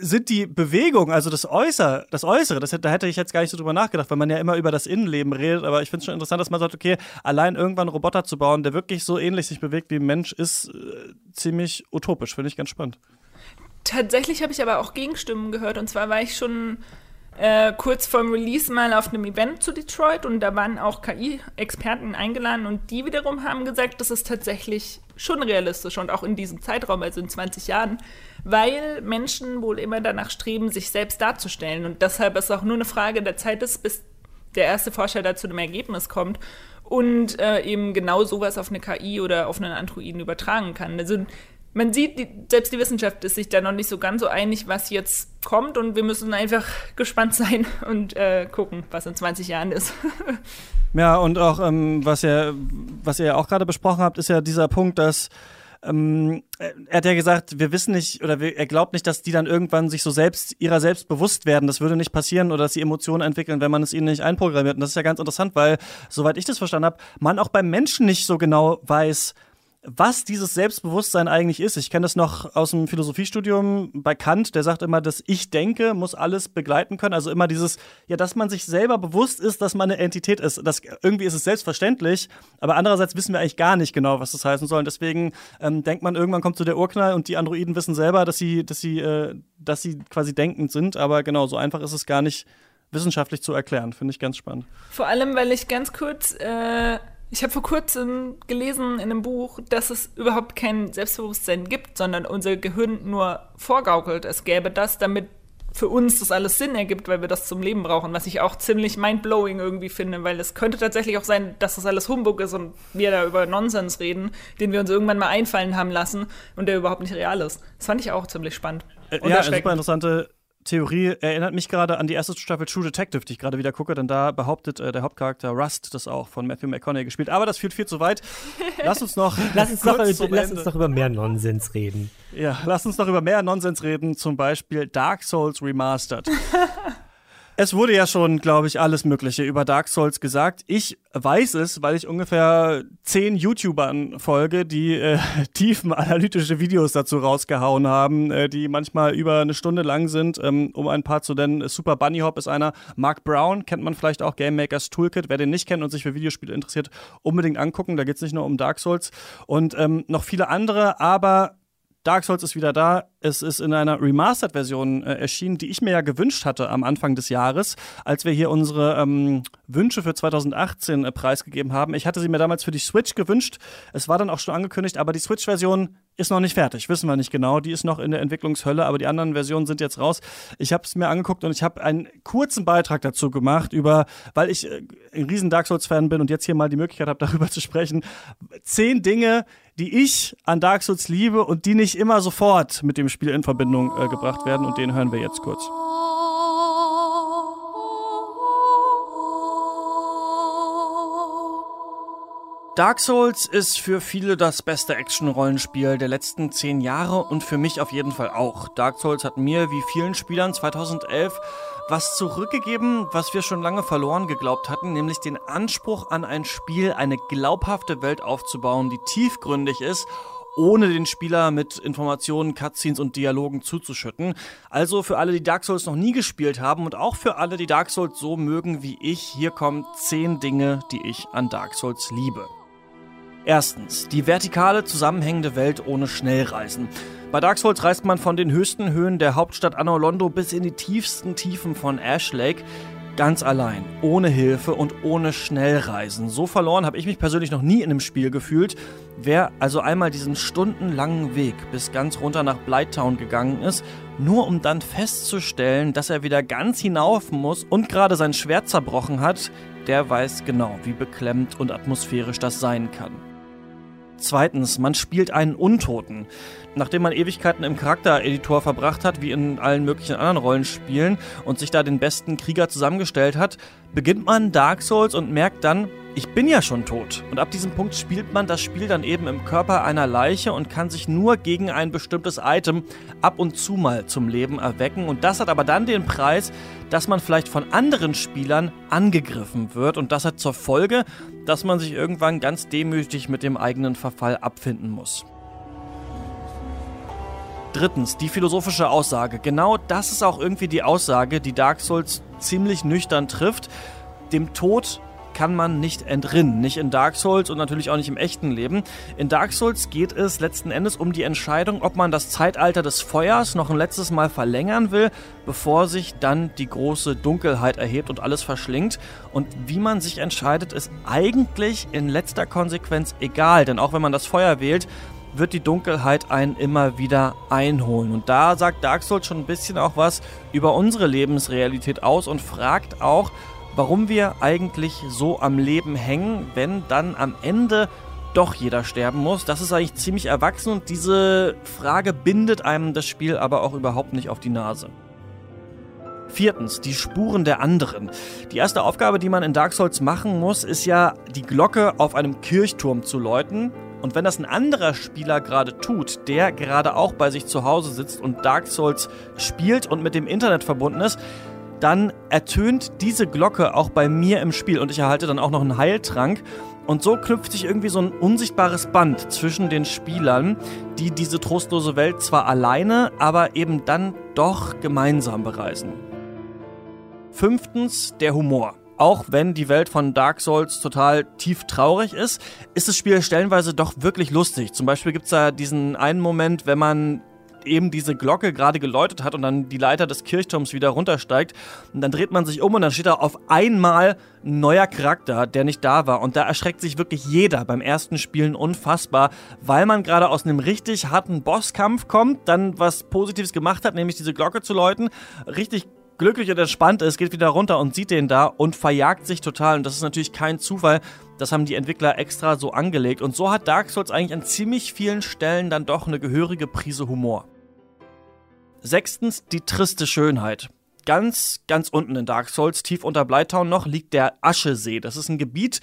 sind die Bewegungen, also das Äußere, das Äußere, das, da hätte ich jetzt gar nicht so drüber nachgedacht, weil man ja immer über das Innenleben redet, aber ich finde es schon interessant, dass man sagt, okay, allein irgendwann einen Roboter zu bauen, der wirklich so ähnlich sich bewegt wie ein Mensch, ist äh, ziemlich utopisch, finde ich ganz spannend. Tatsächlich habe ich aber auch Gegenstimmen gehört und zwar war ich schon äh, kurz vorm Release mal auf einem Event zu Detroit und da waren auch KI-Experten eingeladen und die wiederum haben gesagt, das ist tatsächlich schon realistisch und auch in diesem Zeitraum, also in 20 Jahren, weil Menschen wohl immer danach streben, sich selbst darzustellen und deshalb ist auch nur eine Frage der Zeit ist, bis der erste Forscher da zu einem Ergebnis kommt und äh, eben genau sowas auf eine KI oder auf einen Androiden übertragen kann. Also man sieht, die, selbst die Wissenschaft ist sich da noch nicht so ganz so einig, was jetzt kommt und wir müssen einfach gespannt sein und äh, gucken, was in 20 Jahren ist. ja, und auch, ähm, was, ihr, was ihr auch gerade besprochen habt, ist ja dieser Punkt, dass ähm, er hat ja gesagt, wir wissen nicht oder wir, er glaubt nicht, dass die dann irgendwann sich so selbst ihrer selbst bewusst werden. Das würde nicht passieren oder dass sie Emotionen entwickeln, wenn man es ihnen nicht einprogrammiert. Und das ist ja ganz interessant, weil, soweit ich das verstanden habe, man auch beim Menschen nicht so genau weiß, was dieses Selbstbewusstsein eigentlich ist. Ich kenne das noch aus dem Philosophiestudium bei Kant, der sagt immer, dass Ich denke muss alles begleiten können. Also immer dieses, ja, dass man sich selber bewusst ist, dass man eine Entität ist. Das, irgendwie ist es selbstverständlich, aber andererseits wissen wir eigentlich gar nicht genau, was das heißen soll. Und deswegen ähm, denkt man, irgendwann kommt so der Urknall und die Androiden wissen selber, dass sie, dass sie, äh, dass sie quasi denkend sind. Aber genau, so einfach ist es gar nicht wissenschaftlich zu erklären. Finde ich ganz spannend. Vor allem, weil ich ganz kurz äh ich habe vor kurzem gelesen in einem Buch, dass es überhaupt kein Selbstbewusstsein gibt, sondern unser Gehirn nur vorgaukelt, es gäbe das, damit für uns das alles Sinn ergibt, weil wir das zum Leben brauchen, was ich auch ziemlich mindblowing irgendwie finde, weil es könnte tatsächlich auch sein, dass das alles Humbug ist und wir da über Nonsens reden, den wir uns irgendwann mal einfallen haben lassen und der überhaupt nicht real ist. Das fand ich auch ziemlich spannend. Äh, ja, super interessante Theorie erinnert mich gerade an die erste Staffel True Detective, die ich gerade wieder gucke, denn da behauptet äh, der Hauptcharakter Rust das auch von Matthew McConaughey gespielt. Aber das führt viel zu weit. Lass uns noch, lass uns, noch, lass uns noch über mehr Nonsens reden. Ja, lass uns noch über mehr Nonsens reden, zum Beispiel Dark Souls Remastered. Es wurde ja schon, glaube ich, alles Mögliche über Dark Souls gesagt. Ich weiß es, weil ich ungefähr zehn YouTubern folge, die äh, tiefenanalytische Videos dazu rausgehauen haben, äh, die manchmal über eine Stunde lang sind. Ähm, um ein paar zu nennen, Super Bunny Hop ist einer. Mark Brown kennt man vielleicht auch, Game Makers Toolkit. Wer den nicht kennt und sich für Videospiele interessiert, unbedingt angucken. Da geht es nicht nur um Dark Souls und ähm, noch viele andere, aber Dark Souls ist wieder da. Es ist in einer Remastered-Version äh, erschienen, die ich mir ja gewünscht hatte am Anfang des Jahres, als wir hier unsere ähm, Wünsche für 2018 äh, preisgegeben haben. Ich hatte sie mir damals für die Switch gewünscht. Es war dann auch schon angekündigt, aber die Switch-Version ist noch nicht fertig, wissen wir nicht genau. Die ist noch in der Entwicklungshölle, aber die anderen Versionen sind jetzt raus. Ich habe es mir angeguckt und ich habe einen kurzen Beitrag dazu gemacht über, weil ich äh, ein riesen Dark Souls-Fan bin und jetzt hier mal die Möglichkeit habe, darüber zu sprechen. Zehn Dinge, die ich an Dark Souls liebe und die nicht immer sofort mit dem Spiel in Verbindung äh, gebracht werden. Und den hören wir jetzt kurz. Dark Souls ist für viele das beste Action-Rollenspiel der letzten zehn Jahre und für mich auf jeden Fall auch. Dark Souls hat mir, wie vielen Spielern 2011, was zurückgegeben, was wir schon lange verloren geglaubt hatten, nämlich den Anspruch an ein Spiel, eine glaubhafte Welt aufzubauen, die tiefgründig ist ohne den Spieler mit Informationen, Cutscenes und Dialogen zuzuschütten. Also für alle, die Dark Souls noch nie gespielt haben und auch für alle, die Dark Souls so mögen wie ich, hier kommen 10 Dinge, die ich an Dark Souls liebe. Erstens, die vertikale zusammenhängende Welt ohne Schnellreisen. Bei Dark Souls reist man von den höchsten Höhen der Hauptstadt Anolondo bis in die tiefsten Tiefen von Ash Lake ganz allein, ohne Hilfe und ohne Schnellreisen. So verloren habe ich mich persönlich noch nie in einem Spiel gefühlt. Wer also einmal diesen stundenlangen Weg bis ganz runter nach Blighttown gegangen ist, nur um dann festzustellen, dass er wieder ganz hinauf muss und gerade sein Schwert zerbrochen hat, der weiß genau, wie beklemmt und atmosphärisch das sein kann. Zweitens, man spielt einen Untoten. Nachdem man Ewigkeiten im Charaktereditor verbracht hat, wie in allen möglichen anderen Rollenspielen, und sich da den besten Krieger zusammengestellt hat, beginnt man Dark Souls und merkt dann, ich bin ja schon tot. Und ab diesem Punkt spielt man das Spiel dann eben im Körper einer Leiche und kann sich nur gegen ein bestimmtes Item ab und zu mal zum Leben erwecken. Und das hat aber dann den Preis, dass man vielleicht von anderen Spielern angegriffen wird. Und das hat zur Folge, dass man sich irgendwann ganz demütig mit dem eigenen Verfall abfinden muss. Drittens, die philosophische Aussage. Genau das ist auch irgendwie die Aussage, die Dark Souls ziemlich nüchtern trifft. Dem Tod kann man nicht entrinnen. Nicht in Dark Souls und natürlich auch nicht im echten Leben. In Dark Souls geht es letzten Endes um die Entscheidung, ob man das Zeitalter des Feuers noch ein letztes Mal verlängern will, bevor sich dann die große Dunkelheit erhebt und alles verschlingt. Und wie man sich entscheidet, ist eigentlich in letzter Konsequenz egal. Denn auch wenn man das Feuer wählt, wird die Dunkelheit einen immer wieder einholen. Und da sagt Dark Souls schon ein bisschen auch was über unsere Lebensrealität aus und fragt auch, warum wir eigentlich so am Leben hängen, wenn dann am Ende doch jeder sterben muss. Das ist eigentlich ziemlich erwachsen und diese Frage bindet einem das Spiel aber auch überhaupt nicht auf die Nase. Viertens, die Spuren der anderen. Die erste Aufgabe, die man in Dark Souls machen muss, ist ja, die Glocke auf einem Kirchturm zu läuten. Und wenn das ein anderer Spieler gerade tut, der gerade auch bei sich zu Hause sitzt und Dark Souls spielt und mit dem Internet verbunden ist, dann ertönt diese Glocke auch bei mir im Spiel und ich erhalte dann auch noch einen Heiltrank. Und so knüpft sich irgendwie so ein unsichtbares Band zwischen den Spielern, die diese trostlose Welt zwar alleine, aber eben dann doch gemeinsam bereisen. Fünftens, der Humor. Auch wenn die Welt von Dark Souls total tief traurig ist, ist das Spiel stellenweise doch wirklich lustig. Zum Beispiel gibt es da diesen einen Moment, wenn man eben diese Glocke gerade geläutet hat und dann die Leiter des Kirchturms wieder runtersteigt. Und dann dreht man sich um und dann steht da auf einmal ein neuer Charakter, der nicht da war. Und da erschreckt sich wirklich jeder beim ersten Spielen unfassbar, weil man gerade aus einem richtig harten Bosskampf kommt, dann was Positives gemacht hat, nämlich diese Glocke zu läuten, richtig glücklich und entspannt ist, geht wieder runter und sieht den da und verjagt sich total. Und das ist natürlich kein Zufall. Das haben die Entwickler extra so angelegt. Und so hat Dark Souls eigentlich an ziemlich vielen Stellen dann doch eine gehörige Prise Humor. Sechstens, die triste Schönheit. Ganz, ganz unten in Dark Souls, tief unter Blighttown noch, liegt der Aschesee. Das ist ein Gebiet,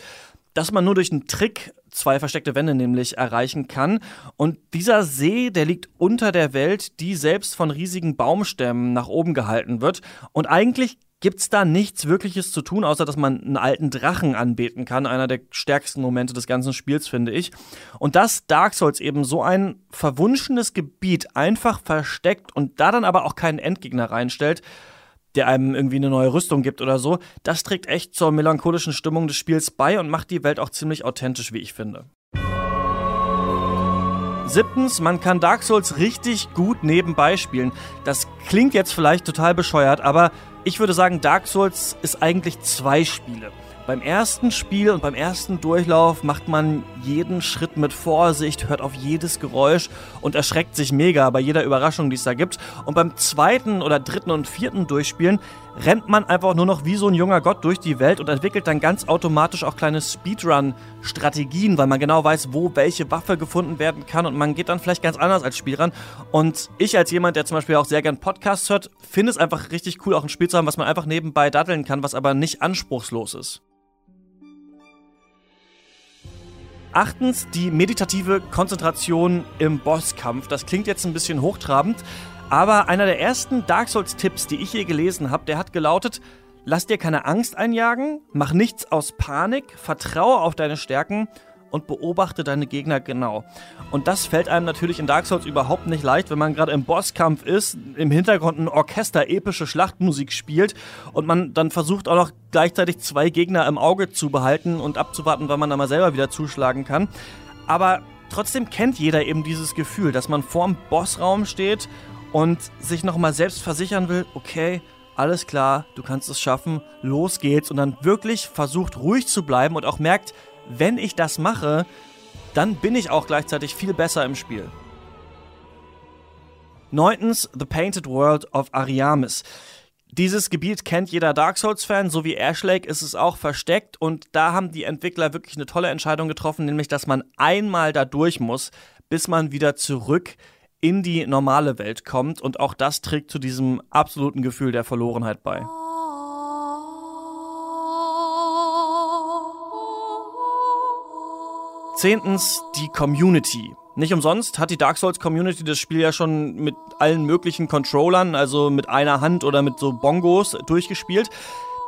das man nur durch einen Trick, zwei versteckte Wände nämlich, erreichen kann. Und dieser See, der liegt unter der Welt, die selbst von riesigen Baumstämmen nach oben gehalten wird. Und eigentlich gibt es da nichts Wirkliches zu tun, außer dass man einen alten Drachen anbeten kann. Einer der stärksten Momente des ganzen Spiels, finde ich. Und dass Dark Souls eben so ein verwunschenes Gebiet einfach versteckt und da dann aber auch keinen Endgegner reinstellt, der einem irgendwie eine neue Rüstung gibt oder so, das trägt echt zur melancholischen Stimmung des Spiels bei und macht die Welt auch ziemlich authentisch, wie ich finde. Siebtens, man kann Dark Souls richtig gut nebenbei spielen. Das klingt jetzt vielleicht total bescheuert, aber ich würde sagen, Dark Souls ist eigentlich zwei Spiele. Beim ersten Spiel und beim ersten Durchlauf macht man jeden Schritt mit Vorsicht, hört auf jedes Geräusch und erschreckt sich mega bei jeder Überraschung, die es da gibt. Und beim zweiten oder dritten und vierten Durchspielen rennt man einfach nur noch wie so ein junger Gott durch die Welt und entwickelt dann ganz automatisch auch kleine Speedrun-Strategien, weil man genau weiß, wo welche Waffe gefunden werden kann und man geht dann vielleicht ganz anders als Spiel ran. Und ich als jemand, der zum Beispiel auch sehr gern Podcasts hört, finde es einfach richtig cool, auch ein Spiel zu haben, was man einfach nebenbei daddeln kann, was aber nicht anspruchslos ist. Achtens, die meditative Konzentration im Bosskampf. Das klingt jetzt ein bisschen hochtrabend, aber einer der ersten Dark Souls-Tipps, die ich je gelesen habe, der hat gelautet, lass dir keine Angst einjagen, mach nichts aus Panik, vertraue auf deine Stärken und beobachte deine Gegner genau. Und das fällt einem natürlich in Dark Souls überhaupt nicht leicht, wenn man gerade im Bosskampf ist, im Hintergrund ein Orchester epische Schlachtmusik spielt und man dann versucht auch noch gleichzeitig zwei Gegner im Auge zu behalten und abzuwarten, wann man dann mal selber wieder zuschlagen kann. Aber trotzdem kennt jeder eben dieses Gefühl, dass man vorm Bossraum steht und sich nochmal selbst versichern will, okay, alles klar, du kannst es schaffen, los geht's und dann wirklich versucht ruhig zu bleiben und auch merkt, wenn ich das mache, dann bin ich auch gleichzeitig viel besser im Spiel. Neuntens, The Painted World of Ariamis. Dieses Gebiet kennt jeder Dark Souls-Fan, so wie Ashlake ist es auch versteckt und da haben die Entwickler wirklich eine tolle Entscheidung getroffen, nämlich dass man einmal da durch muss, bis man wieder zurück in die normale Welt kommt und auch das trägt zu diesem absoluten Gefühl der Verlorenheit bei. Zehntens die Community. Nicht umsonst hat die Dark Souls Community das Spiel ja schon mit allen möglichen Controllern, also mit einer Hand oder mit so Bongos durchgespielt.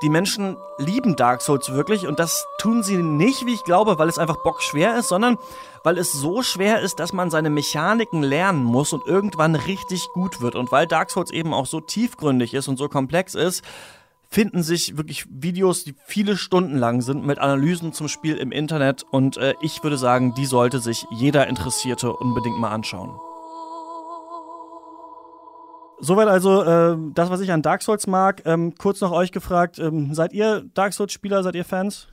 Die Menschen lieben Dark Souls wirklich und das tun sie nicht, wie ich glaube, weil es einfach bockschwer ist, sondern weil es so schwer ist, dass man seine Mechaniken lernen muss und irgendwann richtig gut wird. Und weil Dark Souls eben auch so tiefgründig ist und so komplex ist, finden sich wirklich Videos, die viele Stunden lang sind, mit Analysen zum Spiel im Internet. Und äh, ich würde sagen, die sollte sich jeder Interessierte unbedingt mal anschauen. Soweit also äh, das, was ich an Dark Souls mag. Ähm, kurz noch euch gefragt, ähm, seid ihr Dark Souls-Spieler, seid ihr Fans?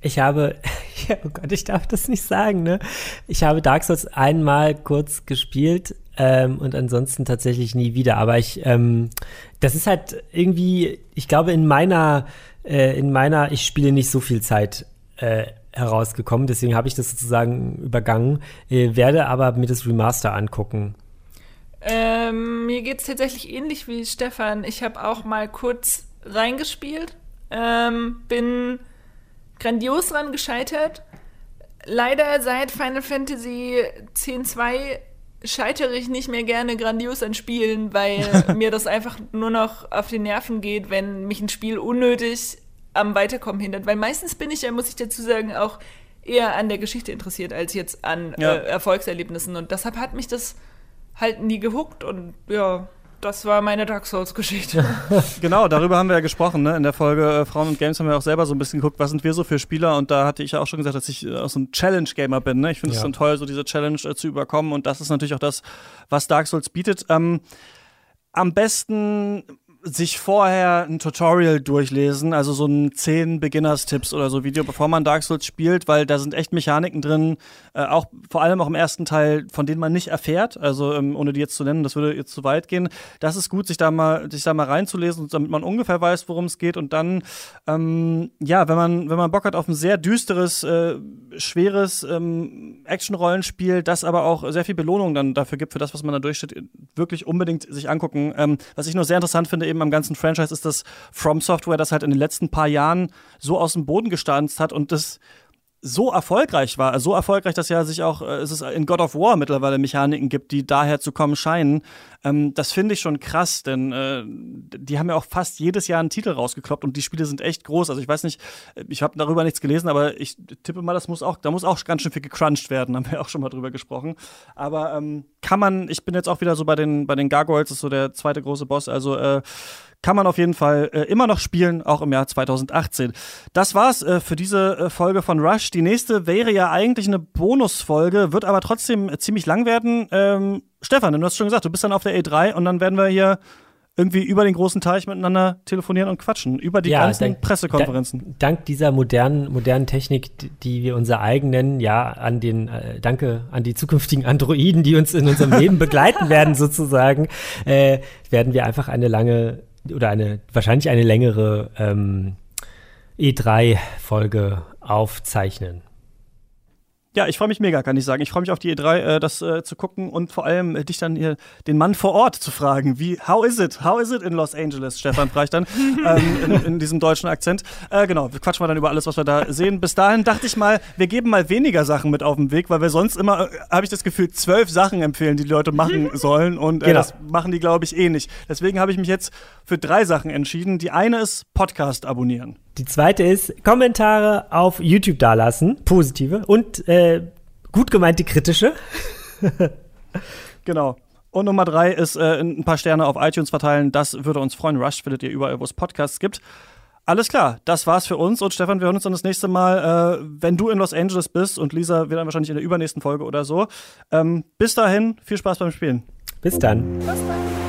Ich habe, oh Gott, ich darf das nicht sagen, ne? Ich habe Dark Souls einmal kurz gespielt ähm, und ansonsten tatsächlich nie wieder. Aber ich, ähm, das ist halt irgendwie, ich glaube, in meiner, äh, in meiner, ich spiele nicht so viel Zeit äh, herausgekommen. Deswegen habe ich das sozusagen übergangen, äh, werde aber mir das Remaster angucken. Ähm, mir geht es tatsächlich ähnlich wie Stefan. Ich habe auch mal kurz reingespielt, ähm, bin grandios dran gescheitert. Leider seit Final Fantasy X-2 scheitere ich nicht mehr gerne grandios an Spielen, weil mir das einfach nur noch auf die Nerven geht, wenn mich ein Spiel unnötig am Weiterkommen hindert. Weil meistens bin ich ja, muss ich dazu sagen, auch eher an der Geschichte interessiert als jetzt an ja. äh, Erfolgserlebnissen. Und deshalb hat mich das halt nie gehuckt und ja, das war meine Dark Souls-Geschichte. genau, darüber haben wir ja gesprochen, ne? In der Folge äh, Frauen und Games haben wir auch selber so ein bisschen geguckt, was sind wir so für Spieler und da hatte ich ja auch schon gesagt, dass ich äh, auch so ein Challenge-Gamer bin, ne? Ich finde es ja. dann toll, so diese Challenge äh, zu überkommen und das ist natürlich auch das, was Dark Souls bietet. Ähm, am besten sich vorher ein Tutorial durchlesen, also so ein 10 Beginners-Tipps oder so Video, bevor man Dark Souls spielt, weil da sind echt Mechaniken drin, äh, auch vor allem auch im ersten Teil, von denen man nicht erfährt, also ähm, ohne die jetzt zu nennen, das würde jetzt zu weit gehen. Das ist gut, sich da mal, sich da mal reinzulesen, damit man ungefähr weiß, worum es geht und dann, ähm, ja, wenn man, wenn man Bock hat auf ein sehr düsteres, äh, schweres ähm, Action-Rollenspiel, das aber auch sehr viel Belohnung dann dafür gibt, für das, was man da durchsteht, wirklich unbedingt sich angucken. Ähm, was ich nur sehr interessant finde, eben am ganzen Franchise ist, dass From Software das halt in den letzten paar Jahren so aus dem Boden gestanzt hat und das so erfolgreich war, so erfolgreich, dass ja sich auch äh, es ist in God of War mittlerweile Mechaniken gibt, die daher zu kommen scheinen. Ähm, das finde ich schon krass, denn äh, die haben ja auch fast jedes Jahr einen Titel rausgekloppt und die Spiele sind echt groß. Also ich weiß nicht, ich habe darüber nichts gelesen, aber ich tippe mal, das muss auch, da muss auch ganz schön viel gecrunched werden, haben wir auch schon mal drüber gesprochen. Aber ähm, kann man, ich bin jetzt auch wieder so bei den bei den Gargoyles, das ist so der zweite große Boss, also äh, kann man auf jeden Fall äh, immer noch spielen, auch im Jahr 2018. Das war's äh, für diese äh, Folge von Rush. Die nächste wäre ja eigentlich eine Bonusfolge, wird aber trotzdem äh, ziemlich lang werden. Ähm, Stefan, du hast schon gesagt, du bist dann auf der E3 und dann werden wir hier irgendwie über den großen Teich miteinander telefonieren und quatschen, über die ja, ganzen dank, Pressekonferenzen. dank dieser modernen, modernen Technik, die wir unser eigen nennen, ja, an den, äh, danke an die zukünftigen Androiden, die uns in unserem Leben begleiten werden, sozusagen, äh, werden wir einfach eine lange oder eine wahrscheinlich eine längere ähm, E3-Folge aufzeichnen. Ja, ich freue mich mega, kann ich sagen. Ich freue mich auf die E3, äh, das äh, zu gucken und vor allem äh, dich dann hier, den Mann vor Ort zu fragen. Wie, how is it? How is it in Los Angeles? Stefan fragt dann ähm, in, in, diesem deutschen Akzent. Äh, genau, wir quatschen mal dann über alles, was wir da sehen. Bis dahin dachte ich mal, wir geben mal weniger Sachen mit auf den Weg, weil wir sonst immer, äh, habe ich das Gefühl, zwölf Sachen empfehlen, die die Leute machen sollen und äh, genau. das machen die, glaube ich, eh nicht. Deswegen habe ich mich jetzt für drei Sachen entschieden. Die eine ist Podcast abonnieren. Die zweite ist Kommentare auf YouTube dalassen, positive und äh, gut gemeinte kritische. genau. Und Nummer drei ist äh, ein paar Sterne auf iTunes verteilen. Das würde uns freuen. Rush findet ihr überall, wo es Podcasts gibt. Alles klar, das war's für uns. Und Stefan, wir hören uns dann das nächste Mal, äh, wenn du in Los Angeles bist. Und Lisa wird dann wahrscheinlich in der übernächsten Folge oder so. Ähm, bis dahin, viel Spaß beim Spielen. Bis dann. Bis dann.